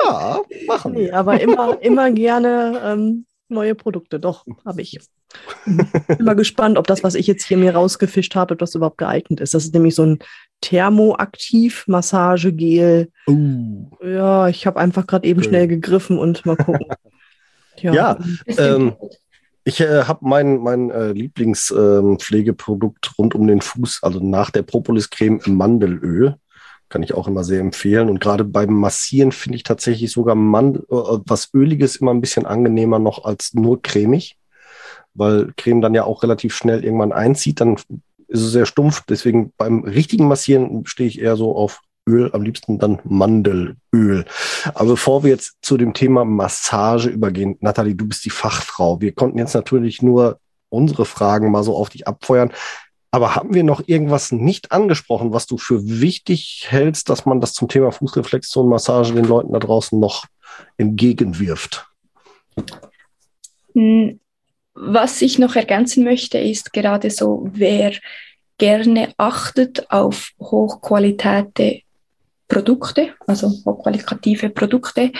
ja, machen wir. Nee, aber immer, immer gerne ähm, neue Produkte. Doch, habe ich. Bin mal gespannt, ob das, was ich jetzt hier mir rausgefischt habe, ob das überhaupt geeignet ist. Das ist nämlich so ein Thermoaktiv-Massagegel. Uh. Ja, ich habe einfach gerade eben okay. schnell gegriffen und mal gucken. ja, ja ähm, ich äh, habe mein, mein äh, Lieblingspflegeprodukt ähm, rund um den Fuß, also nach der Propolis-Creme im Mandelöl. Kann ich auch immer sehr empfehlen. Und gerade beim Massieren finde ich tatsächlich sogar Mandel, äh, was Öliges immer ein bisschen angenehmer noch als nur cremig weil Creme dann ja auch relativ schnell irgendwann einzieht, dann ist es sehr stumpf. Deswegen beim richtigen Massieren stehe ich eher so auf Öl, am liebsten dann Mandelöl. Aber bevor wir jetzt zu dem Thema Massage übergehen, Nathalie, du bist die Fachfrau. Wir konnten jetzt natürlich nur unsere Fragen mal so auf dich abfeuern. Aber haben wir noch irgendwas nicht angesprochen, was du für wichtig hältst, dass man das zum Thema Fußreflexion, Massage den Leuten da draußen noch entgegenwirft? Was ich noch ergänzen möchte, ist gerade so, wer gerne achtet auf hochqualitäte Produkte, also hochqualitative Produkte.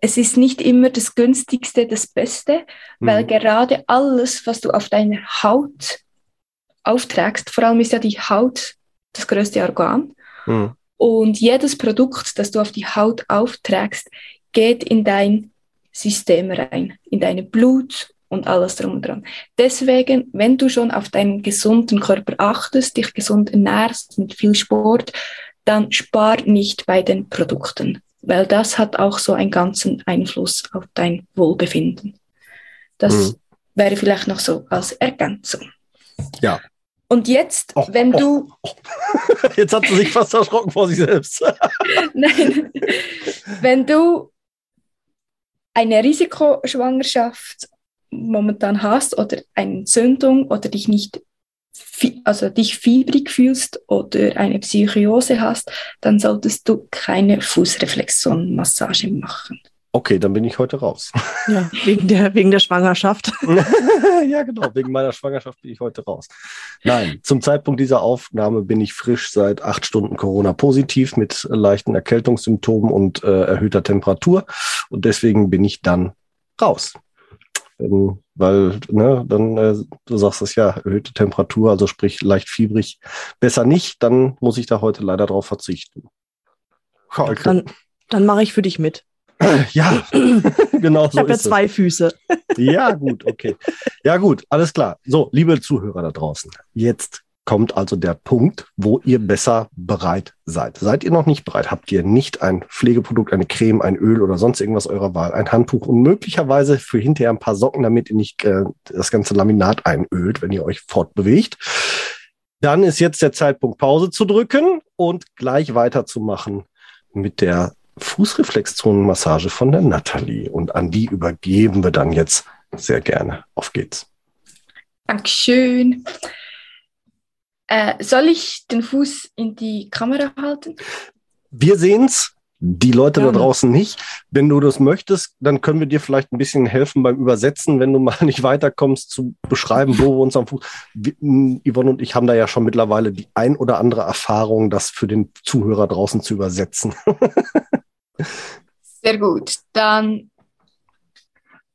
Es ist nicht immer das günstigste, das Beste, mhm. weil gerade alles, was du auf deiner Haut aufträgst, vor allem ist ja die Haut das größte Organ. Mhm. Und jedes Produkt, das du auf die Haut aufträgst, geht in dein System rein, in deine Blut- und alles drum und dran. Deswegen, wenn du schon auf deinen gesunden Körper achtest, dich gesund ernährst mit viel Sport, dann spar nicht bei den Produkten, weil das hat auch so einen ganzen Einfluss auf dein Wohlbefinden. Das mhm. wäre vielleicht noch so als Ergänzung. Ja. Und jetzt, oh, wenn oh, du. Oh. Jetzt hat sie sich fast erschrocken vor sich selbst. Nein. Wenn du eine Risikoschwangerschaft momentan hast oder eine Entzündung oder dich nicht also dich fiebrig fühlst oder eine Psychose hast, dann solltest du keine Fußreflexzonenmassage machen. Okay, dann bin ich heute raus. Ja, wegen der, wegen der Schwangerschaft. ja, genau, wegen meiner Schwangerschaft bin ich heute raus. Nein, zum Zeitpunkt dieser Aufnahme bin ich frisch seit acht Stunden Corona positiv mit leichten Erkältungssymptomen und äh, erhöhter Temperatur. Und deswegen bin ich dann raus. Ähm, weil, ne, dann, äh, du sagst es ja, erhöhte Temperatur, also sprich leicht fiebrig, besser nicht, dann muss ich da heute leider drauf verzichten. Okay. Dann, dann mache ich für dich mit. Ja, genau so. Ich habe ja zwei es. Füße. Ja, gut, okay. Ja, gut, alles klar. So, liebe Zuhörer da draußen, jetzt kommt also der Punkt, wo ihr besser bereit seid. Seid ihr noch nicht bereit? Habt ihr nicht ein Pflegeprodukt, eine Creme, ein Öl oder sonst irgendwas eurer Wahl, ein Handtuch und möglicherweise für hinterher ein paar Socken, damit ihr nicht äh, das ganze Laminat einölt, wenn ihr euch fortbewegt? Dann ist jetzt der Zeitpunkt, Pause zu drücken und gleich weiterzumachen mit der Fußreflexzonenmassage von der Nathalie. Und an die übergeben wir dann jetzt sehr gerne. Auf geht's. Dankeschön. Äh, soll ich den Fuß in die Kamera halten? Wir sehen's. Die Leute ja. da draußen nicht. Wenn du das möchtest, dann können wir dir vielleicht ein bisschen helfen beim Übersetzen, wenn du mal nicht weiterkommst, zu beschreiben, wo wir uns am Fuß. Yvonne und ich haben da ja schon mittlerweile die ein oder andere Erfahrung, das für den Zuhörer draußen zu übersetzen. Sehr gut. Dann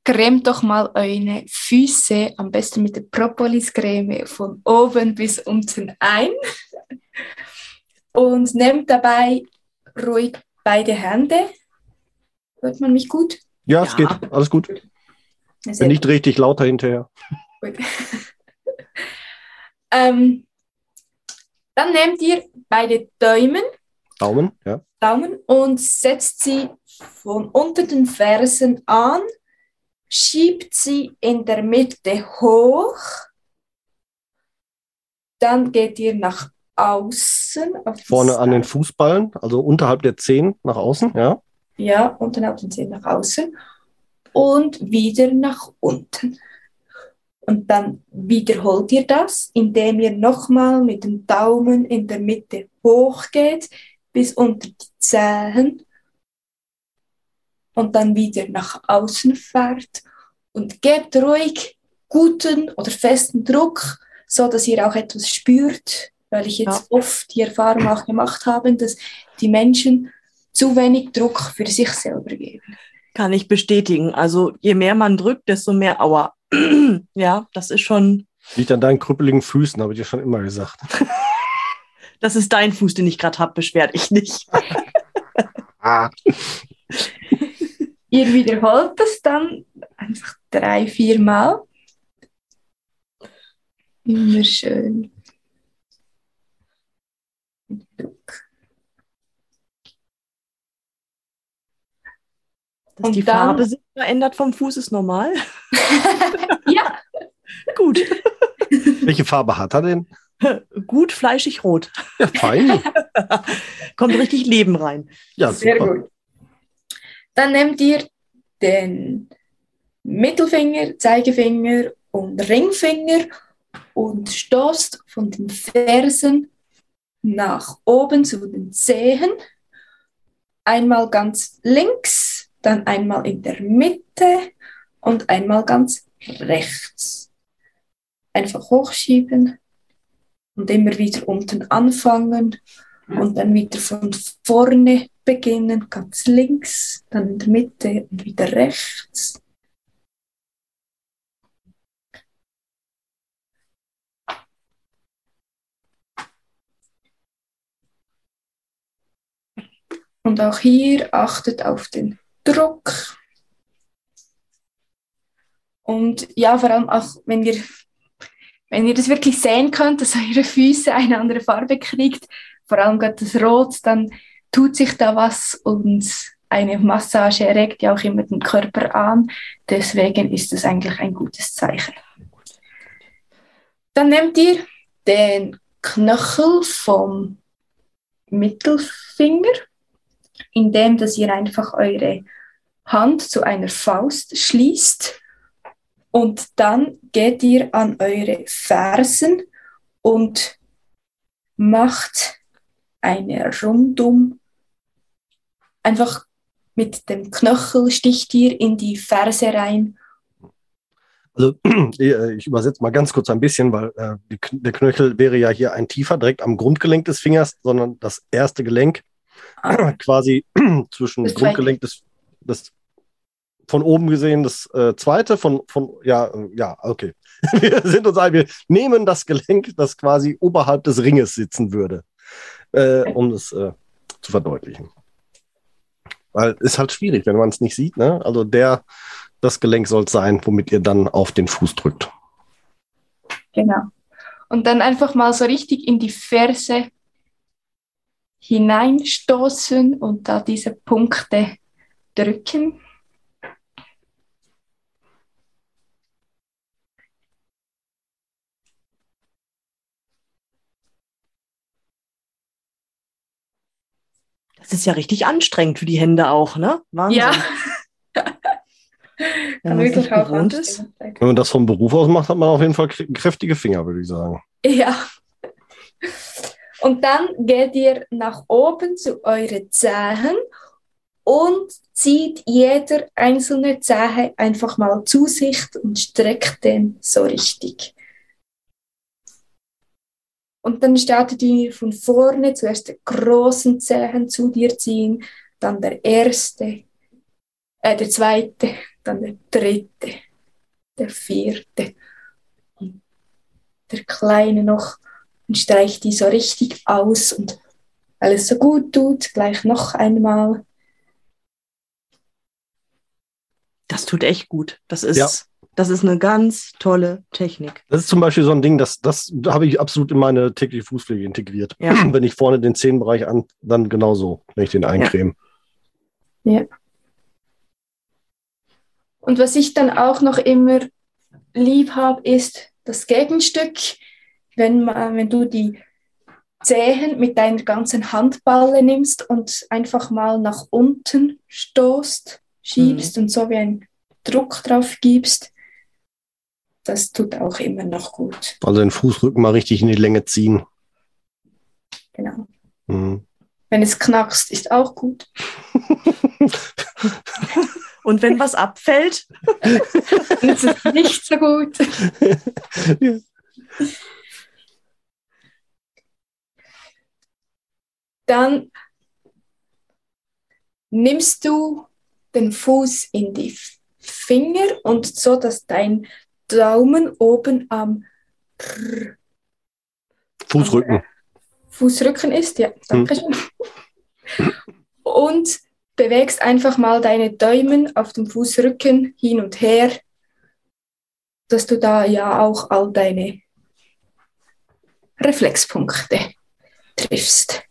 cremt doch mal eure Füße am besten mit der Propoliscreme von oben bis unten ein und nehmt dabei ruhig beide Hände. Hört man mich gut? Ja, es geht. Alles gut. Wenn nicht richtig lauter hinterher. Gut. ähm, dann nehmt ihr beide Daumen. Daumen, ja. Daumen und setzt sie von unter den Fersen an schiebt sie in der Mitte hoch, dann geht ihr nach außen. Vorne an den Fußballen, also unterhalb der Zehen nach außen, ja? Ja, unterhalb der Zehen nach außen und wieder nach unten. Und dann wiederholt ihr das, indem ihr nochmal mit dem Daumen in der Mitte hochgeht bis unter die Zehen und dann wieder nach außen fährt und gebt ruhig guten oder festen Druck, so dass ihr auch etwas spürt, weil ich jetzt ja. oft die Erfahrung auch gemacht habe, dass die Menschen zu wenig Druck für sich selber geben. Kann ich bestätigen. Also je mehr man drückt, desto mehr Aua. ja, das ist schon. Liegt an deinen krüppeligen Füßen, habe ich dir schon immer gesagt. das ist dein Fuß, den ich gerade habe, beschwert ich nicht. Ihr wiederholt das dann einfach drei, vier Mal. Immer schön. Dass Und die dann, Farbe sich verändert vom Fuß ist normal. ja. Gut. Welche Farbe hat er denn? Gut fleischig rot. Ja, fein. Kommt richtig Leben rein. Ja, Sehr super. gut. Dann nehmt ihr den Mittelfinger, Zeigefinger und Ringfinger und stoßt von den Fersen nach oben zu den Zehen. Einmal ganz links, dann einmal in der Mitte und einmal ganz rechts. Einfach hochschieben und immer wieder unten anfangen und dann wieder von vorne beginnen, ganz links, dann in der Mitte und wieder rechts. Und auch hier achtet auf den Druck. Und ja, vor allem auch, wenn ihr, wenn ihr das wirklich sehen könnt, dass eure Füße eine andere Farbe kriegt, vor allem gerade das Rot, dann tut sich da was und eine Massage regt ja auch immer den Körper an. Deswegen ist es eigentlich ein gutes Zeichen. Dann nehmt ihr den Knöchel vom Mittelfinger, indem dass ihr einfach eure Hand zu einer Faust schließt und dann geht ihr an eure Fersen und macht eine Rundum. Einfach mit dem Knöchel sticht ihr in die Ferse rein. Also ich übersetze mal ganz kurz ein bisschen, weil äh, die, der Knöchel wäre ja hier ein tiefer, direkt am Grundgelenk des Fingers, sondern das erste Gelenk ah. quasi zwischen das Grundgelenk des, des von oben gesehen das äh, zweite, von, von, ja, äh, ja, okay. wir sind uns ein, wir nehmen das Gelenk, das quasi oberhalb des Ringes sitzen würde, äh, um es äh, zu verdeutlichen. Weil es ist halt schwierig, wenn man es nicht sieht. Ne? Also der, das Gelenk soll es sein, womit ihr dann auf den Fuß drückt. Genau. Und dann einfach mal so richtig in die Ferse hineinstoßen und da diese Punkte drücken. Das ist ja richtig anstrengend für die Hände auch, ne? Wahnsinn. Ja. Wenn, man sich gewohnt ist. Wenn man das vom Beruf aus macht, hat man auf jeden Fall kräftige Finger, würde ich sagen. Ja. Und dann geht ihr nach oben zu euren Zehen und zieht jeder einzelne Zehe einfach mal zu sich und streckt den so richtig. Und dann startet ihr von vorne, zuerst die großen Zehen zu dir ziehen, dann der erste, äh, der zweite, dann der dritte, der vierte und der kleine noch und streicht die so richtig aus und weil es so gut tut, gleich noch einmal. Das tut echt gut. Das ist ja. Das ist eine ganz tolle Technik. Das ist zum Beispiel so ein Ding, das, das habe ich absolut in meine tägliche Fußpflege integriert. Ja. Wenn ich vorne den Zehenbereich an, dann genauso, wenn ich den eincreme. Ja. ja. Und was ich dann auch noch immer lieb habe, ist das Gegenstück. Wenn, man, wenn du die Zehen mit deiner ganzen Handballe nimmst und einfach mal nach unten stoßt, schiebst mhm. und so wie ein Druck drauf gibst, das tut auch immer noch gut. Also den Fußrücken mal richtig in die Länge ziehen. Genau. Mhm. Wenn es knackst, ist auch gut. Und wenn was abfällt, dann ist es nicht so gut. ja. Dann nimmst du den Fuß in die Finger und so, dass dein Daumen oben am Fußrücken. Am Fußrücken ist, ja, danke schön. Hm. Und bewegst einfach mal deine Daumen auf dem Fußrücken hin und her, dass du da ja auch all deine Reflexpunkte triffst.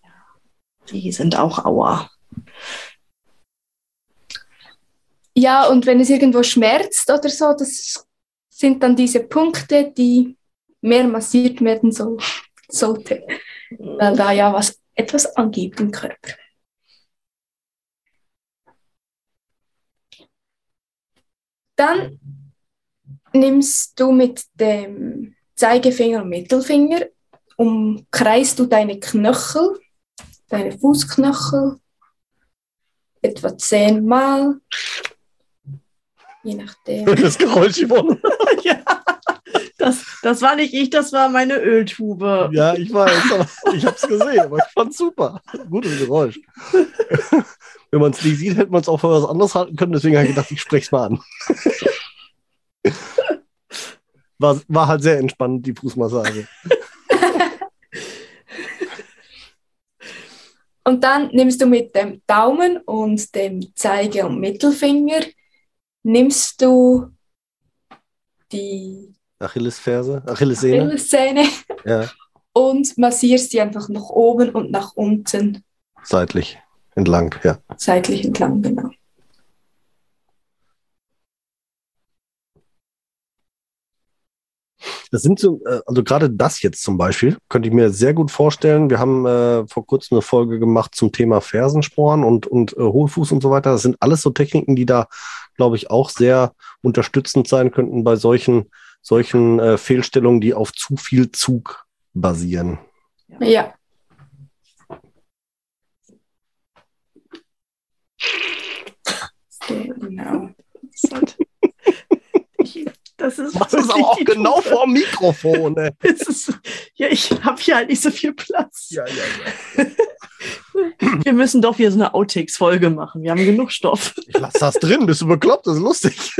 Die sind auch Aua. Ja, und wenn es irgendwo schmerzt oder so, das sind dann diese Punkte, die mehr massiert werden so, sollte, weil da ja was etwas angibt im Körper. Dann nimmst du mit dem Zeigefinger und Mittelfinger, umkreist du deine Knöchel, deine Fußknöchel etwa zehnmal Je nachdem. Das Geräusch. ja. Das, das war nicht ich, das war meine Öltube. Ja, ich weiß, aber ich habe es gesehen, aber ich fand super. Gutes Geräusch. Wenn man es nicht sieht, hätte man es auch für was anderes halten können, deswegen habe ich gedacht, ich spreche es mal an. War, war halt sehr entspannend, die Fußmassage. Und dann nimmst du mit dem Daumen und dem Zeige- und Mittelfinger nimmst du die Achillesferse, Achillessehne, Achillessehne ja. und massierst sie einfach nach oben und nach unten. Seitlich entlang, ja. Seitlich entlang, genau. Das sind so, äh, also gerade das jetzt zum Beispiel, könnte ich mir sehr gut vorstellen. Wir haben äh, vor kurzem eine Folge gemacht zum Thema Fersensporn und, und äh, Hohlfuß und so weiter. Das sind alles so Techniken, die da, glaube ich, auch sehr unterstützend sein könnten bei solchen, solchen äh, Fehlstellungen, die auf zu viel Zug basieren. Ja. Genau. Das ist, Das ist aber auch genau vor dem Mikrofon. Ist, ja, ich habe hier halt nicht so viel Platz. Ja, ja, ja. Wir müssen doch hier so eine Outtakes-Folge machen. Wir haben genug Stoff. Ich lass das drin, bist du bekloppt? Das ist lustig.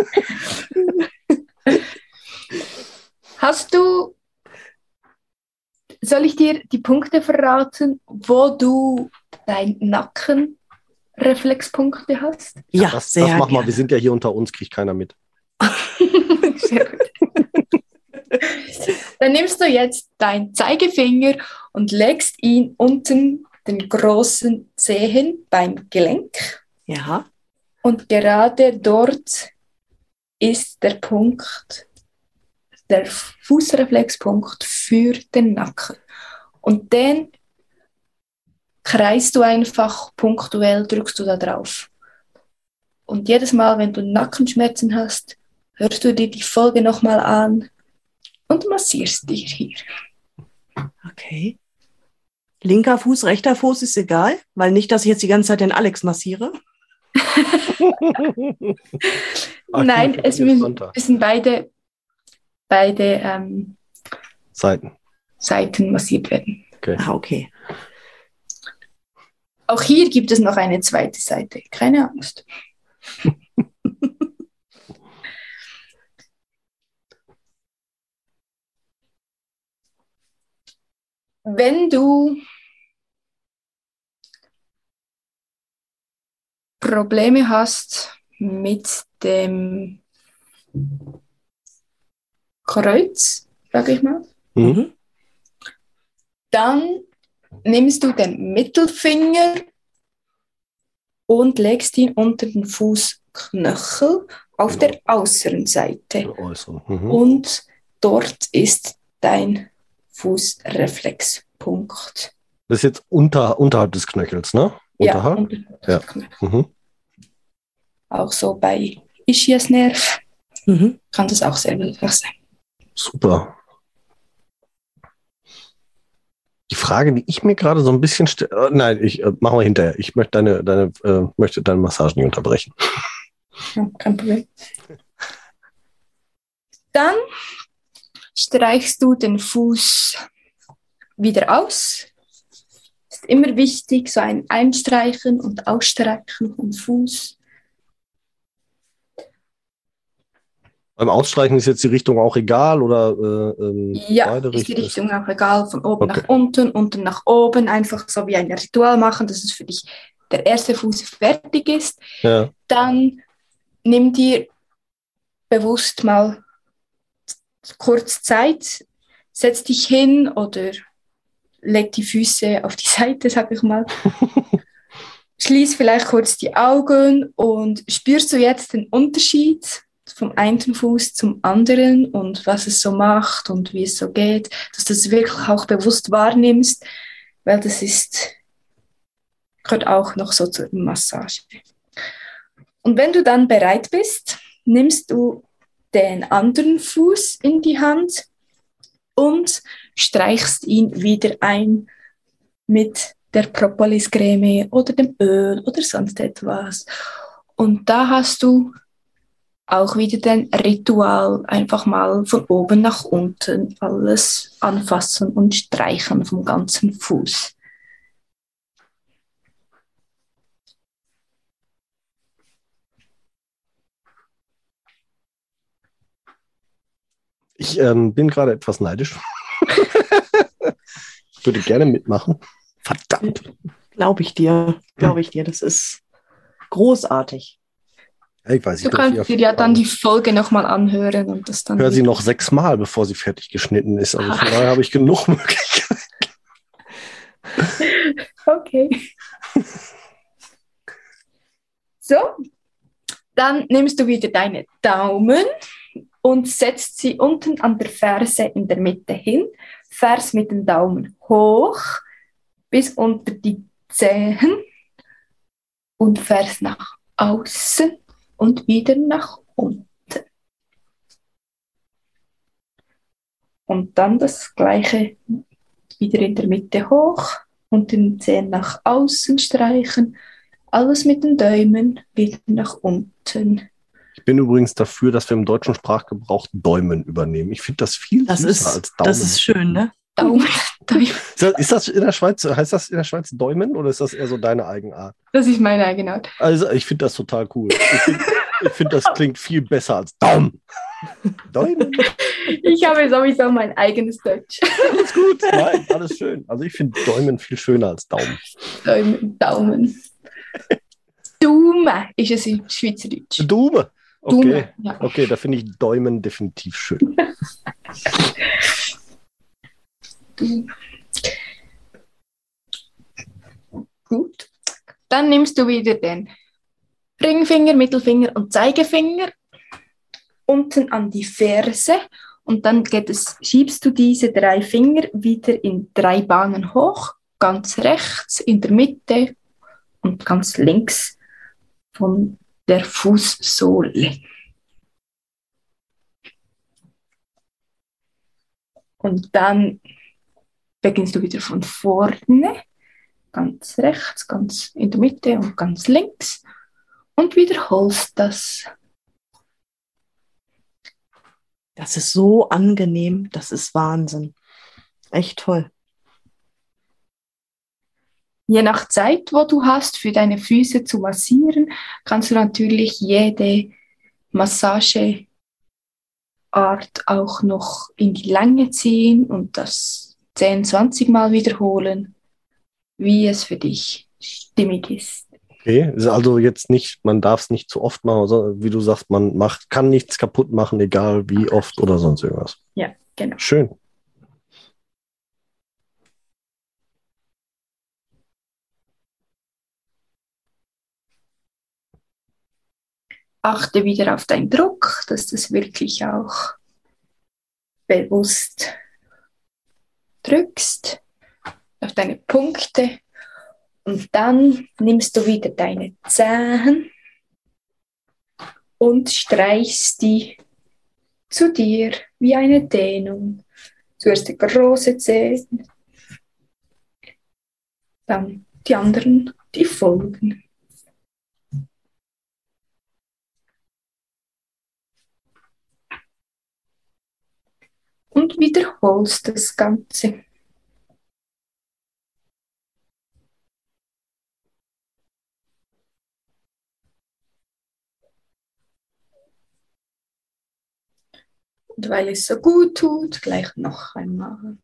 Hast du, soll ich dir die Punkte verraten, wo du dein Nackenreflexpunkte hast? Ja, das, sehr das mach mal, gerne. wir sind ja hier unter uns, kriegt keiner mit. Sehr gut. Dann nimmst du jetzt deinen Zeigefinger und legst ihn unten den großen Zehen beim Gelenk. Ja, Und gerade dort ist der Punkt, der Fußreflexpunkt für den Nacken. Und den kreist du einfach punktuell, drückst du da drauf. Und jedes Mal, wenn du Nackenschmerzen hast, hörst du dir die Folge nochmal an und massierst dir hier. okay. Linker Fuß, rechter Fuß ist egal, weil nicht, dass ich jetzt die ganze Zeit den Alex massiere. Ach, Nein, es müssen, beide, beide ähm, Seiten. Seiten massiert werden. Ah, okay. Auch hier gibt es noch eine zweite Seite. Keine Angst. Wenn du Probleme hast mit dem Kreuz, sage ich mal, Mhm. dann nimmst du den Mittelfinger und legst ihn unter den Fußknöchel auf der äußeren Seite. Mhm. Und dort ist dein Fußreflexpunkt. Das ist jetzt unter, unterhalb des Knöchels, ne? Unterhalb? unter Ja. Knöchel. Mhm. Auch so bei Ischiasnerv Mhm. kann das auch sehr hilfreich sein. Super. Die Frage, die ich mir gerade so ein bisschen stelle, nein, ich äh, machen wir hinterher. Ich möchte deine, deine, äh, möchte deine Massage nicht unterbrechen. Ja, kein Problem. Dann streichst du den Fuß wieder aus. Ist immer wichtig, so ein Einstreichen und Ausstreichen vom Fuß. Beim Ausstreichen ist jetzt die Richtung auch egal oder äh, ähm, Ja, ist die? Richtung auch egal, von oben Okay. nach unten, unten nach oben, einfach so wie ein Ritual machen, dass es für dich der erste Fuß fertig ist. Ja. dann nimm dir bewusst mal kurz Zeit, setz dich hin oder leg die Füße auf die Seite, sag ich mal. Schließ vielleicht kurz die Augen und spürst du jetzt den Unterschied vom einen Fuß zum anderen und was es so macht und wie es so geht, dass du das wirklich auch bewusst wahrnimmst, weil das ist, gehört auch noch so zur Massage. Und wenn du dann bereit bist, nimmst du den anderen Fuß in die Hand und streichst ihn wieder ein mit der Propoliscreme oder dem Öl oder sonst etwas. Und da hast du auch wieder den Ritual, einfach mal von oben nach unten alles anfassen und streichen vom ganzen Fuß. Ich ähm, bin gerade etwas neidisch. ich würde gerne mitmachen. Verdammt. Glaube ich dir. Glaube ich dir. Das ist großartig. Ja, Ich weiß, ich Du kannst dir ja dann die Folge nochmal anhören und das dann. höre sie noch sechsmal, bevor sie fertig geschnitten ist. Also von daher habe ich genug Möglichkeiten. Okay. So, dann nimmst du wieder deine Daumen und setzt sie unten an der Ferse in der Mitte hin. Vers mit dem Daumen hoch bis unter die Zehen und Vers nach außen und wieder nach unten. Und dann das gleiche wieder in der Mitte hoch und den Zehen nach außen streichen. Alles mit den Däumen wieder nach unten. Ich bin übrigens dafür, dass wir im deutschen Sprachgebrauch Däumen übernehmen. Ich finde das viel Das süßer ist, als Daumen. das ist schön, ne? Daumen. Ist das, ist das in der Schweiz, heißt das in der Schweiz Däumen oder ist das eher so deine Eigenart? Das ist meine eigene Art. Also ich finde das total cool. Ich finde, find, das klingt viel besser als Daumen. Daumen. Ich habe sowieso mein eigenes Deutsch. Alles gut. Nein, alles schön. Also ich finde Däumen viel schöner als Daumen. Daumen. Daumen. Daumen ist es im Schweizerdeutsch. Daumen. Okay. Ja. Okay, da finde ich Däumen definitiv schön. Gut. Dann nimmst du wieder den Ringfinger, Mittelfinger und Zeigefinger unten an die Ferse und dann geht es, schiebst du diese drei Finger wieder in drei Bahnen hoch, ganz rechts, in der Mitte und ganz links von der Fußsohle. Und dann beginnst du wieder von vorne, ganz rechts, ganz in der Mitte und ganz links und wiederholst das. Das ist so angenehm, das ist Wahnsinn. Echt toll. Je nach Zeit, wo du hast, für deine Füße zu massieren, kannst du natürlich jede Massageart auch noch in die Länge ziehen und das 10, 20 Mal wiederholen, wie es für dich stimmig ist. Okay, also jetzt nicht, man darf es nicht zu oft machen, sondern wie du sagst, man macht, kann nichts kaputt machen, egal wie oft oder sonst irgendwas. Ja, genau. Schön. Achte wieder auf deinen Druck, dass du es wirklich auch bewusst drückst, auf deine Punkte. Und dann nimmst du wieder deine Zehen und streichst die zu dir wie eine Dehnung. Zuerst die große Zehe, dann die anderen, die folgen. Und wiederholst das Ganze. Und weil es so gut tut, gleich noch einmal.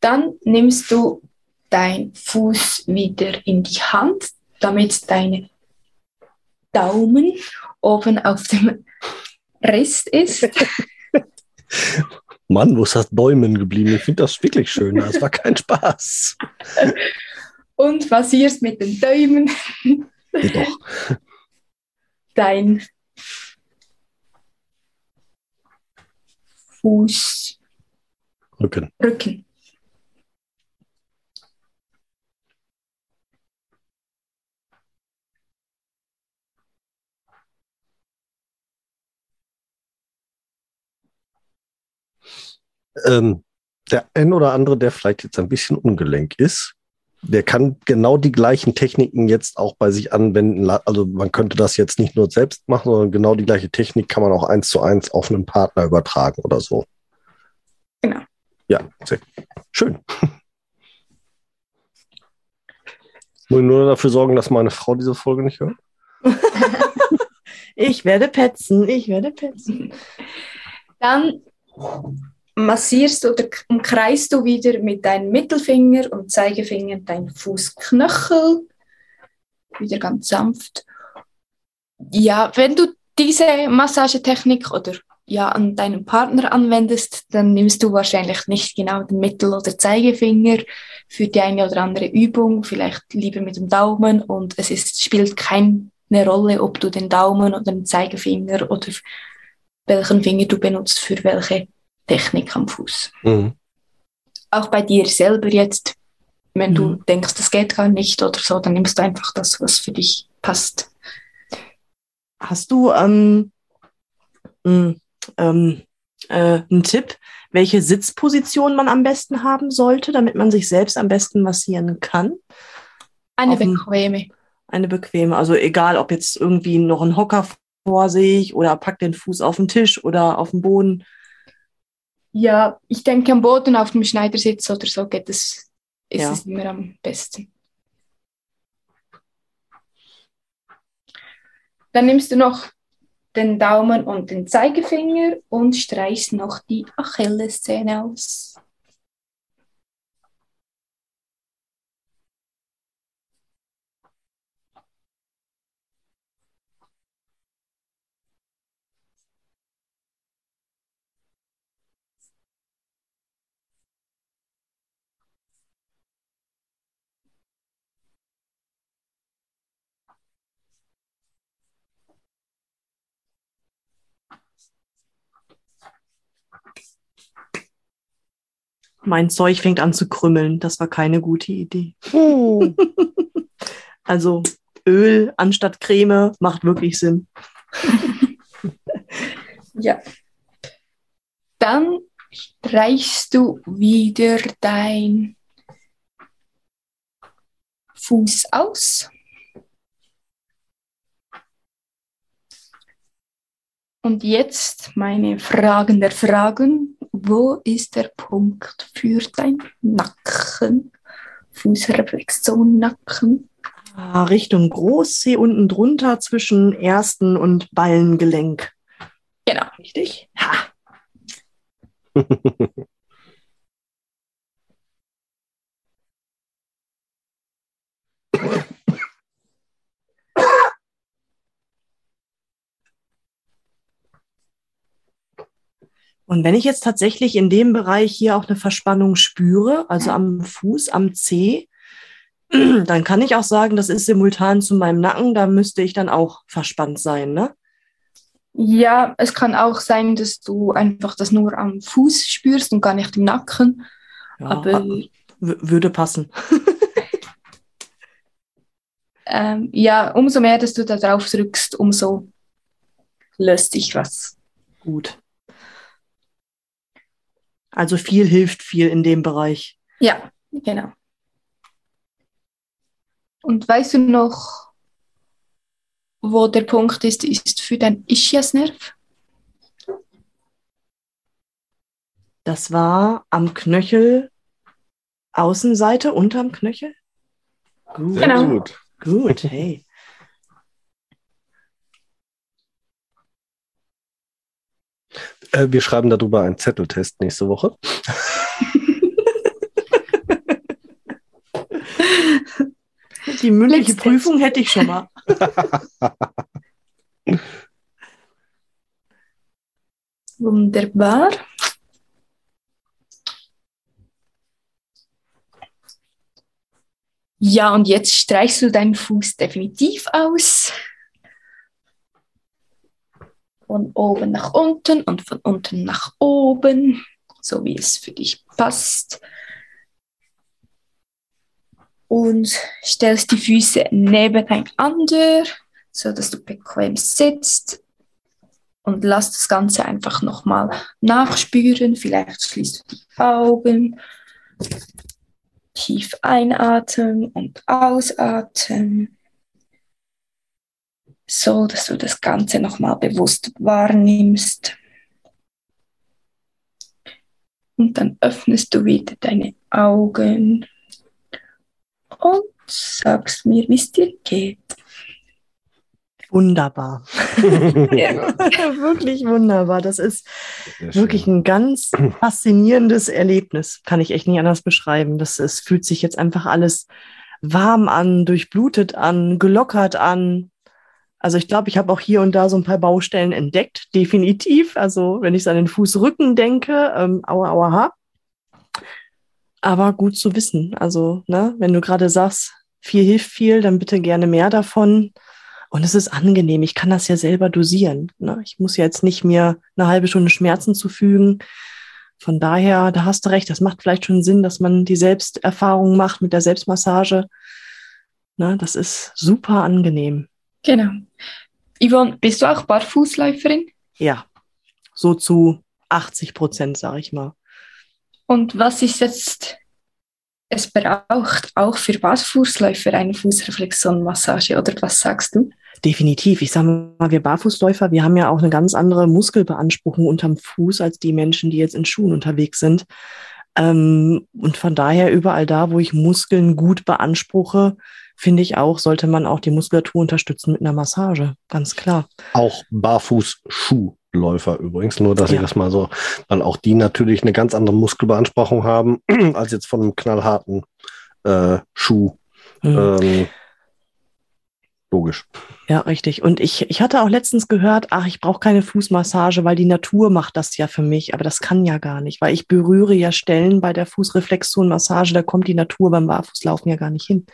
Dann nimmst du deinen Fuß wieder in die Hand, damit deine Daumen oben auf dem Rest ist. Mann, wo ist das Däumen geblieben? Ich finde das wirklich schön. Das war kein Spaß. Und massierst mit den Däumen Geht doch. dein Fußrücken. Rücken. Ähm, der ein oder andere, der vielleicht jetzt ein bisschen ungelenk ist, der kann genau die gleichen Techniken jetzt auch bei sich anwenden. Also man könnte das jetzt nicht nur selbst machen, sondern genau die gleiche Technik kann man auch eins zu eins auf einen Partner übertragen oder so. Genau. Ja, sehr schön. Muss ich nur dafür sorgen, dass meine Frau diese Folge nicht hört? Ich werde petzen, ich werde petzen. Dann massierst oder umkreist du wieder mit deinem Mittelfinger und Zeigefinger deinen Fußknöchel. Wieder ganz sanft. Ja, wenn du diese Massagetechnik oder ja, an deinem Partner anwendest, dann nimmst du wahrscheinlich nicht genau den Mittel- oder Zeigefinger für die eine oder andere Übung, vielleicht lieber mit dem Daumen und es ist, spielt keine Rolle, ob du den Daumen oder den Zeigefinger oder welchen Finger du benutzt für welche Technik am Fuß. Mhm. Auch bei dir selber jetzt, wenn mhm. du denkst, das geht gar nicht oder so, dann nimmst du einfach das, was für dich passt. Hast du ähm, hm, ähm, äh, einen Tipp, welche Sitzposition man am besten haben sollte, damit man sich selbst am besten massieren kann? Eine Auf bequeme. Eine bequeme, also egal, ob jetzt irgendwie noch ein Hocker vor sich oder pack den Fuß auf den Tisch oder auf den Boden. Ja, ich denke am Boden auf dem Schneidersitz oder so geht es, ist ja. es immer am besten. Dann nimmst du noch den Daumen und den Zeigefinger und streichst noch die Achillessehne aus. Mein Zeug fängt an zu krümmeln. Das war keine gute Idee. Oh. also Öl anstatt Creme macht wirklich Sinn. ja. Dann streichst du wieder dein Fuß aus. Und jetzt meine Fragen der Fragen. Wo ist der Punkt für dein Nacken? Fußreflexion, Nacken. Ah, Richtung Großzeh unten drunter zwischen ersten und Ballengelenk. Genau. Richtig? Ha. Und wenn ich jetzt tatsächlich in dem Bereich hier auch eine Verspannung spüre, also am Fuß, am Zeh, dann kann ich auch sagen, das ist simultan zu meinem Nacken, da müsste ich dann auch verspannt sein, ne? Ja, es kann auch sein, dass du einfach das nur am Fuß spürst und gar nicht im Nacken. Ja, aber würde passen. ähm, ja, umso mehr, dass du da drauf drückst, umso löst sich was. Gut. Also viel hilft viel in dem Bereich. Ja, genau. Und weißt du noch, wo der Punkt ist, ist für dein Ischiasnerv? Das war am Knöchel, Außenseite, unterm Knöchel? Gut. Sehr genau. gut. Gut, hey. Äh, wir schreiben darüber einen Zetteltest nächste Woche. Die mündliche Prüfung hätte ich schon mal. Wunderbar. Ja, und jetzt streichst du deinen Fuß definitiv aus von oben nach unten und von unten nach oben, so wie es für dich passt. Und stellst die Füße nebeneinander, so dass du bequem sitzt. Und lass das Ganze einfach nochmal nachspüren. Vielleicht schließt du die Augen. Tief einatmen und ausatmen so dass du das Ganze nochmal bewusst wahrnimmst. Und dann öffnest du wieder deine Augen und sagst mir, wie es dir geht. Wunderbar. wirklich wunderbar. Das ist wirklich ein ganz faszinierendes Erlebnis. Kann ich echt nicht anders beschreiben. Das, es fühlt sich jetzt einfach alles warm an, durchblutet an, gelockert an Also ich glaube, ich habe auch hier und da so ein paar Baustellen entdeckt, definitiv. Also wenn ich an den Fußrücken denke, ähm, aua, aua, ha. Aber gut zu wissen. Also, ne, wenn du gerade sagst, viel hilft viel, dann bitte gerne mehr davon. Und es ist angenehm. Ich kann das ja selber dosieren. Ne? Ich muss jetzt nicht mir eine halbe Stunde Schmerzen zufügen. Von daher, da hast du recht. Das macht vielleicht schon Sinn, dass man die Selbsterfahrung macht mit der Selbstmassage. Ne? Das ist super angenehm. Genau. Yvonne, bist du auch Barfußläuferin? Ja, so zu 80 Prozent, sage ich mal. Und was ist jetzt, es braucht auch für Barfußläufer eine Fußreflexionmassage oder was sagst du? Definitiv. Ich sage mal, wir Barfußläufer, wir haben ja auch eine ganz andere Muskelbeanspruchung unterm Fuß als die Menschen, die jetzt in Schuhen unterwegs sind. Ähm, und von daher überall da, wo ich Muskeln gut beanspruche, finde ich auch, sollte man auch die Muskulatur unterstützen mit einer Massage. Ganz klar. Auch Barfußschuhläufer übrigens, nur dass ja. ich das mal so, weil auch die natürlich eine ganz andere Muskelbeanspruchung haben als jetzt von einem knallharten äh, Schuh. Mhm. Ähm, logisch. Ja, richtig. Und ich, ich hatte auch letztens gehört, ach, ich brauche keine Fußmassage, weil die Natur macht das ja für mich. Aber das kann ja gar nicht, weil ich berühre ja Stellen bei der Fußreflexionmassage, da kommt die Natur beim Barfußlaufen ja gar nicht hin.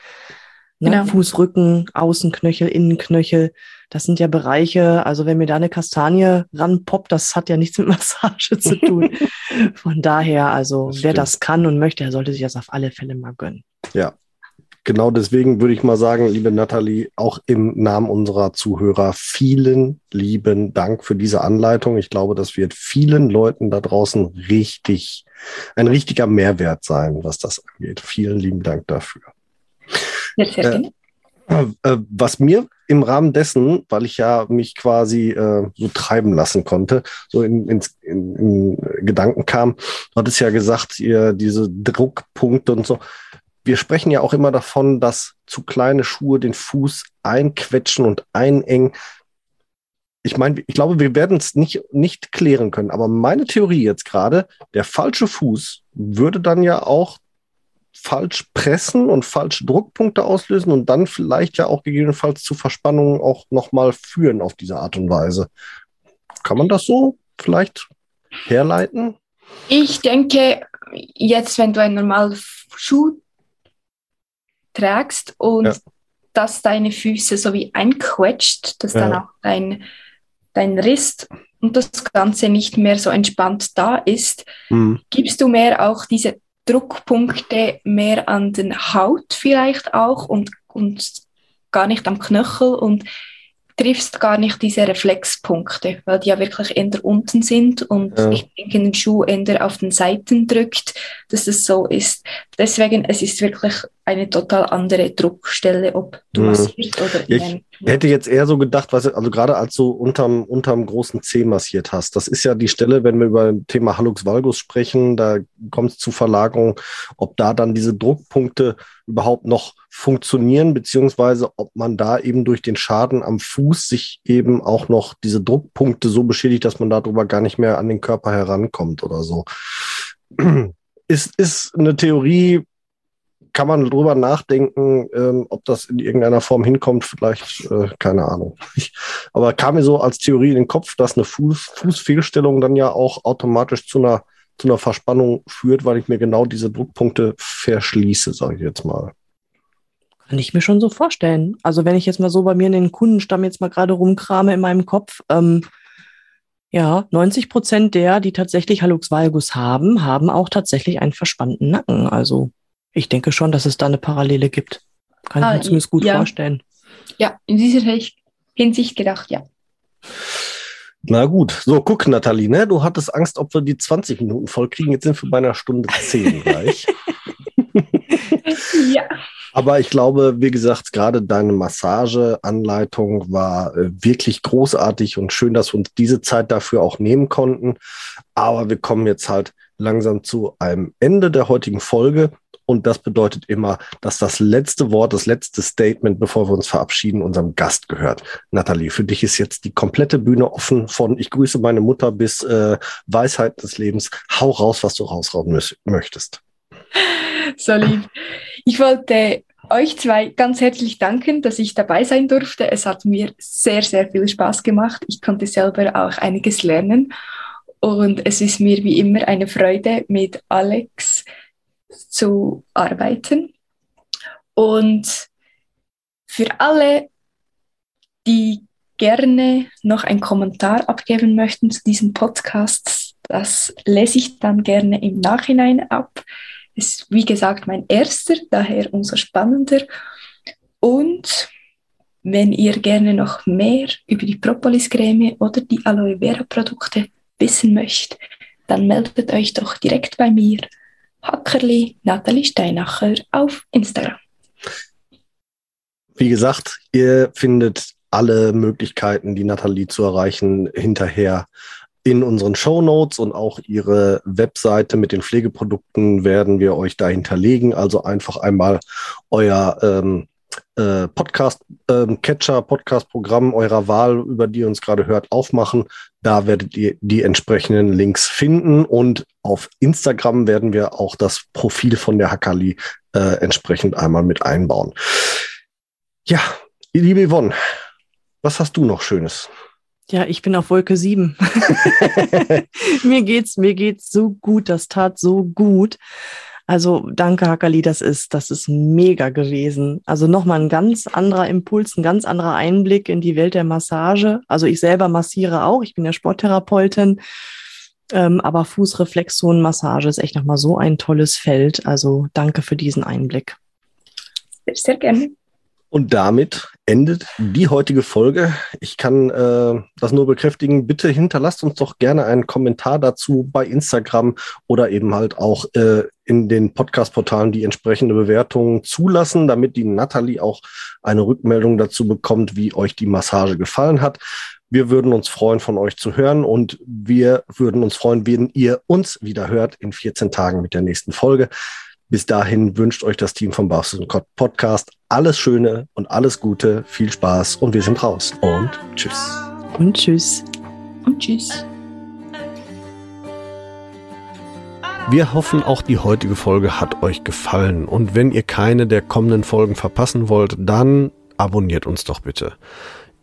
Ne? Genau. Fußrücken, Außenknöchel, Innenknöchel. Das sind ja Bereiche, also wenn mir da eine Kastanie ranpoppt, das hat ja nichts mit Massage zu tun. Von daher, also das wer das kann und möchte, der sollte sich das auf alle Fälle mal gönnen. Ja, genau deswegen würde ich mal sagen, liebe Nathalie, auch im Namen unserer Zuhörer, vielen lieben Dank für diese Anleitung. Ich glaube, das wird vielen Leuten da draußen richtig, ein richtiger Mehrwert sein, was das angeht. Vielen lieben Dank dafür. Äh. Äh, was mir im Rahmen dessen, weil ich ja mich quasi äh, so treiben lassen konnte, so in, in, in, in Gedanken kam, du hattest ja gesagt, ihr diese Druckpunkte und so. Wir sprechen ja auch immer davon, dass zu kleine Schuhe den Fuß einquetschen und einengen. Ich meine, ich glaube, wir werden es nicht, nicht klären können, aber meine Theorie jetzt gerade, der falsche Fuß würde dann ja auch falsch pressen und falsche Druckpunkte auslösen und dann vielleicht ja auch gegebenenfalls zu Verspannungen auch nochmal führen auf diese Art und Weise. Kann man das so vielleicht herleiten? Ich denke, jetzt, wenn du einen normalen Schuh trägst und ja. dass deine Füße so wie einquetscht, dass ja. dann auch dein, dein Riss und das Ganze nicht mehr so entspannt da ist, mhm. gibst du mehr auch diese Druckpunkte mehr an den Haut vielleicht auch und, und gar nicht am Knöchel und triffst gar nicht diese Reflexpunkte, weil die ja wirklich eher unten sind und ja. ich denke, den Schuh eher auf den Seiten drückt, dass es so ist. Deswegen, es ist wirklich eine total andere Druckstelle, ob du mhm. massierst oder Ich hätte jetzt eher so gedacht, was, also gerade als du unterm, unterm großen C massiert hast, das ist ja die Stelle, wenn wir über das Thema Hallux valgus sprechen, da kommt es zu Verlagerung, ob da dann diese Druckpunkte überhaupt noch funktionieren, beziehungsweise ob man da eben durch den Schaden am Fuß sich eben auch noch diese Druckpunkte so beschädigt, dass man darüber gar nicht mehr an den Körper herankommt oder so. Ist, ist eine Theorie, kann man drüber nachdenken, ähm, ob das in irgendeiner Form hinkommt, vielleicht, äh, keine Ahnung. Ich, aber kam mir so als Theorie in den Kopf, dass eine Fuß, Fußfehlstellung dann ja auch automatisch zu einer, zu einer Verspannung führt, weil ich mir genau diese Druckpunkte verschließe, sage ich jetzt mal. Kann ich mir schon so vorstellen. Also wenn ich jetzt mal so bei mir in den Kundenstamm jetzt mal gerade rumkrame in meinem Kopf, ähm, ja, 90 Prozent der, die tatsächlich Hallux valgus haben, haben auch tatsächlich einen verspannten Nacken. Also ich denke schon, dass es da eine Parallele gibt. Kann ah, ich mir zumindest gut ja. vorstellen. Ja, in dieser Hinsicht gedacht, ja. Na gut, so guck, Nathalie, ne? Du hattest Angst, ob wir die 20 Minuten voll kriegen. Jetzt sind wir bei einer Stunde 10 gleich. ja. Aber ich glaube, wie gesagt, gerade deine Massageanleitung war äh, wirklich großartig und schön, dass wir uns diese Zeit dafür auch nehmen konnten. Aber wir kommen jetzt halt langsam zu einem Ende der heutigen Folge. Und das bedeutet immer, dass das letzte Wort, das letzte Statement, bevor wir uns verabschieden, unserem Gast gehört. Nathalie, für dich ist jetzt die komplette Bühne offen von Ich grüße meine Mutter bis äh, Weisheit des Lebens. Hau raus, was du rausrauben möchtest. So lieb. Ich wollte euch zwei ganz herzlich danken, dass ich dabei sein durfte. Es hat mir sehr, sehr viel Spaß gemacht. Ich konnte selber auch einiges lernen. Und es ist mir wie immer eine Freude, mit Alex zu arbeiten. Und für alle, die gerne noch einen Kommentar abgeben möchten zu diesem Podcast, das lese ich dann gerne im Nachhinein ab. Es ist, wie gesagt, mein erster, daher umso spannender. Und wenn ihr gerne noch mehr über die Propolis-Creme oder die Aloe Vera-Produkte wissen möchtet, dann meldet euch doch direkt bei mir, Hackerli Nathalie Steinacher auf Instagram. Wie gesagt, ihr findet alle Möglichkeiten, die Nathalie zu erreichen, hinterher in unseren Show Notes und auch ihre Webseite mit den Pflegeprodukten werden wir euch da hinterlegen. Also einfach einmal euer ähm, äh, Podcast ähm, Catcher, Podcast Programm eurer Wahl, über die ihr uns gerade hört, aufmachen. Da werdet ihr die entsprechenden Links finden und auf Instagram werden wir auch das Profil von der Hackali äh, entsprechend einmal mit einbauen. Ja, liebe Yvonne, was hast du noch Schönes? Ja, ich bin auf Wolke 7. mir geht's, mir geht's so gut. Das tat so gut. Also danke, Hakali, das ist, das ist mega gewesen. Also nochmal ein ganz anderer Impuls, ein ganz anderer Einblick in die Welt der Massage. Also ich selber massiere auch, ich bin ja Sporttherapeutin, ähm, aber Fußreflexzonenmassage ist echt nochmal so ein tolles Feld. Also danke für diesen Einblick. Sehr gerne. Und damit endet die heutige Folge. Ich kann äh, das nur bekräftigen. Bitte hinterlasst uns doch gerne einen Kommentar dazu bei Instagram oder eben halt auch äh, in den Podcast-Portalen die entsprechende Bewertungen zulassen, damit die Natalie auch eine Rückmeldung dazu bekommt, wie euch die Massage gefallen hat. Wir würden uns freuen, von euch zu hören und wir würden uns freuen, wenn ihr uns wieder hört in 14 Tagen mit der nächsten Folge. Bis dahin wünscht euch das Team vom Barfuß Podcast alles Schöne und alles Gute, viel Spaß und wir sind raus. Und tschüss. Und tschüss. Und tschüss. Wir hoffen, auch die heutige Folge hat euch gefallen. Und wenn ihr keine der kommenden Folgen verpassen wollt, dann abonniert uns doch bitte.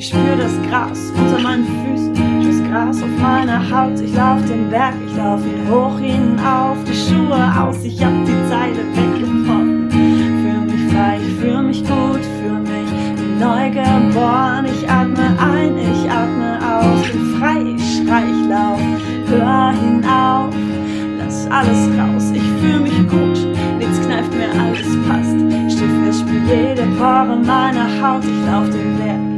Gras unter meinen Füßen, das Gras auf meiner Haut. Ich lauf den Berg, ich lauf ihn hoch hinauf, die Schuhe aus, ich hab die Zeile weggebrochen. Fühl mich frei, ich fühl mich gut, fühl mich neu geboren. Ich atme ein, ich atme aus, bin frei, ich schrei, ich lauf, hör hinauf, lass alles raus, ich fühl mich gut, nichts kneift mir, alles passt. Stift, fest, spür jede Pore meiner Haut, ich lauf den Berg.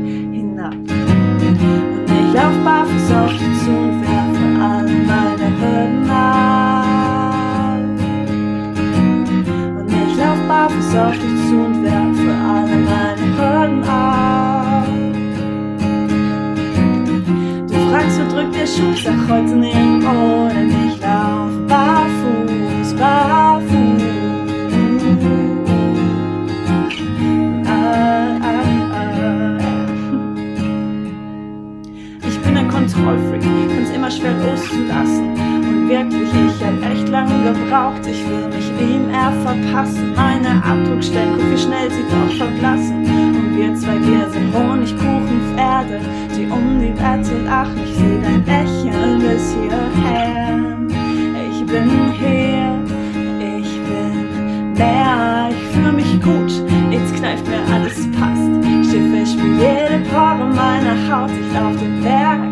Ich lauf barfuß auf dich zu und werfe alle meine Hürden ab. Und ich lauf barfuß auf dich zu und werfe alle meine Hürden ab. Du fragst, wo drückt der Schuh? Sag heute nicht ohne mich. Lauf barfuß, barfuß. Ein Kontrollfreak, find's immer schwer loszulassen. Und wirklich, ich hab echt lange gebraucht, ich will mich ihm eher verpassen. Meine Abdruckstellen, guck wie schnell sie doch verblassen. Und wir zwei, wir sind Honigkuchenpferde, die um die Wette lachen. Ich seh dein Lächeln bis hierher. Ich bin hier, ich bin mehr, ich fühle mich gut, jetzt kneift mir alles passt. Schiffe spür jede Pore meiner Haut, ich lauf den Berg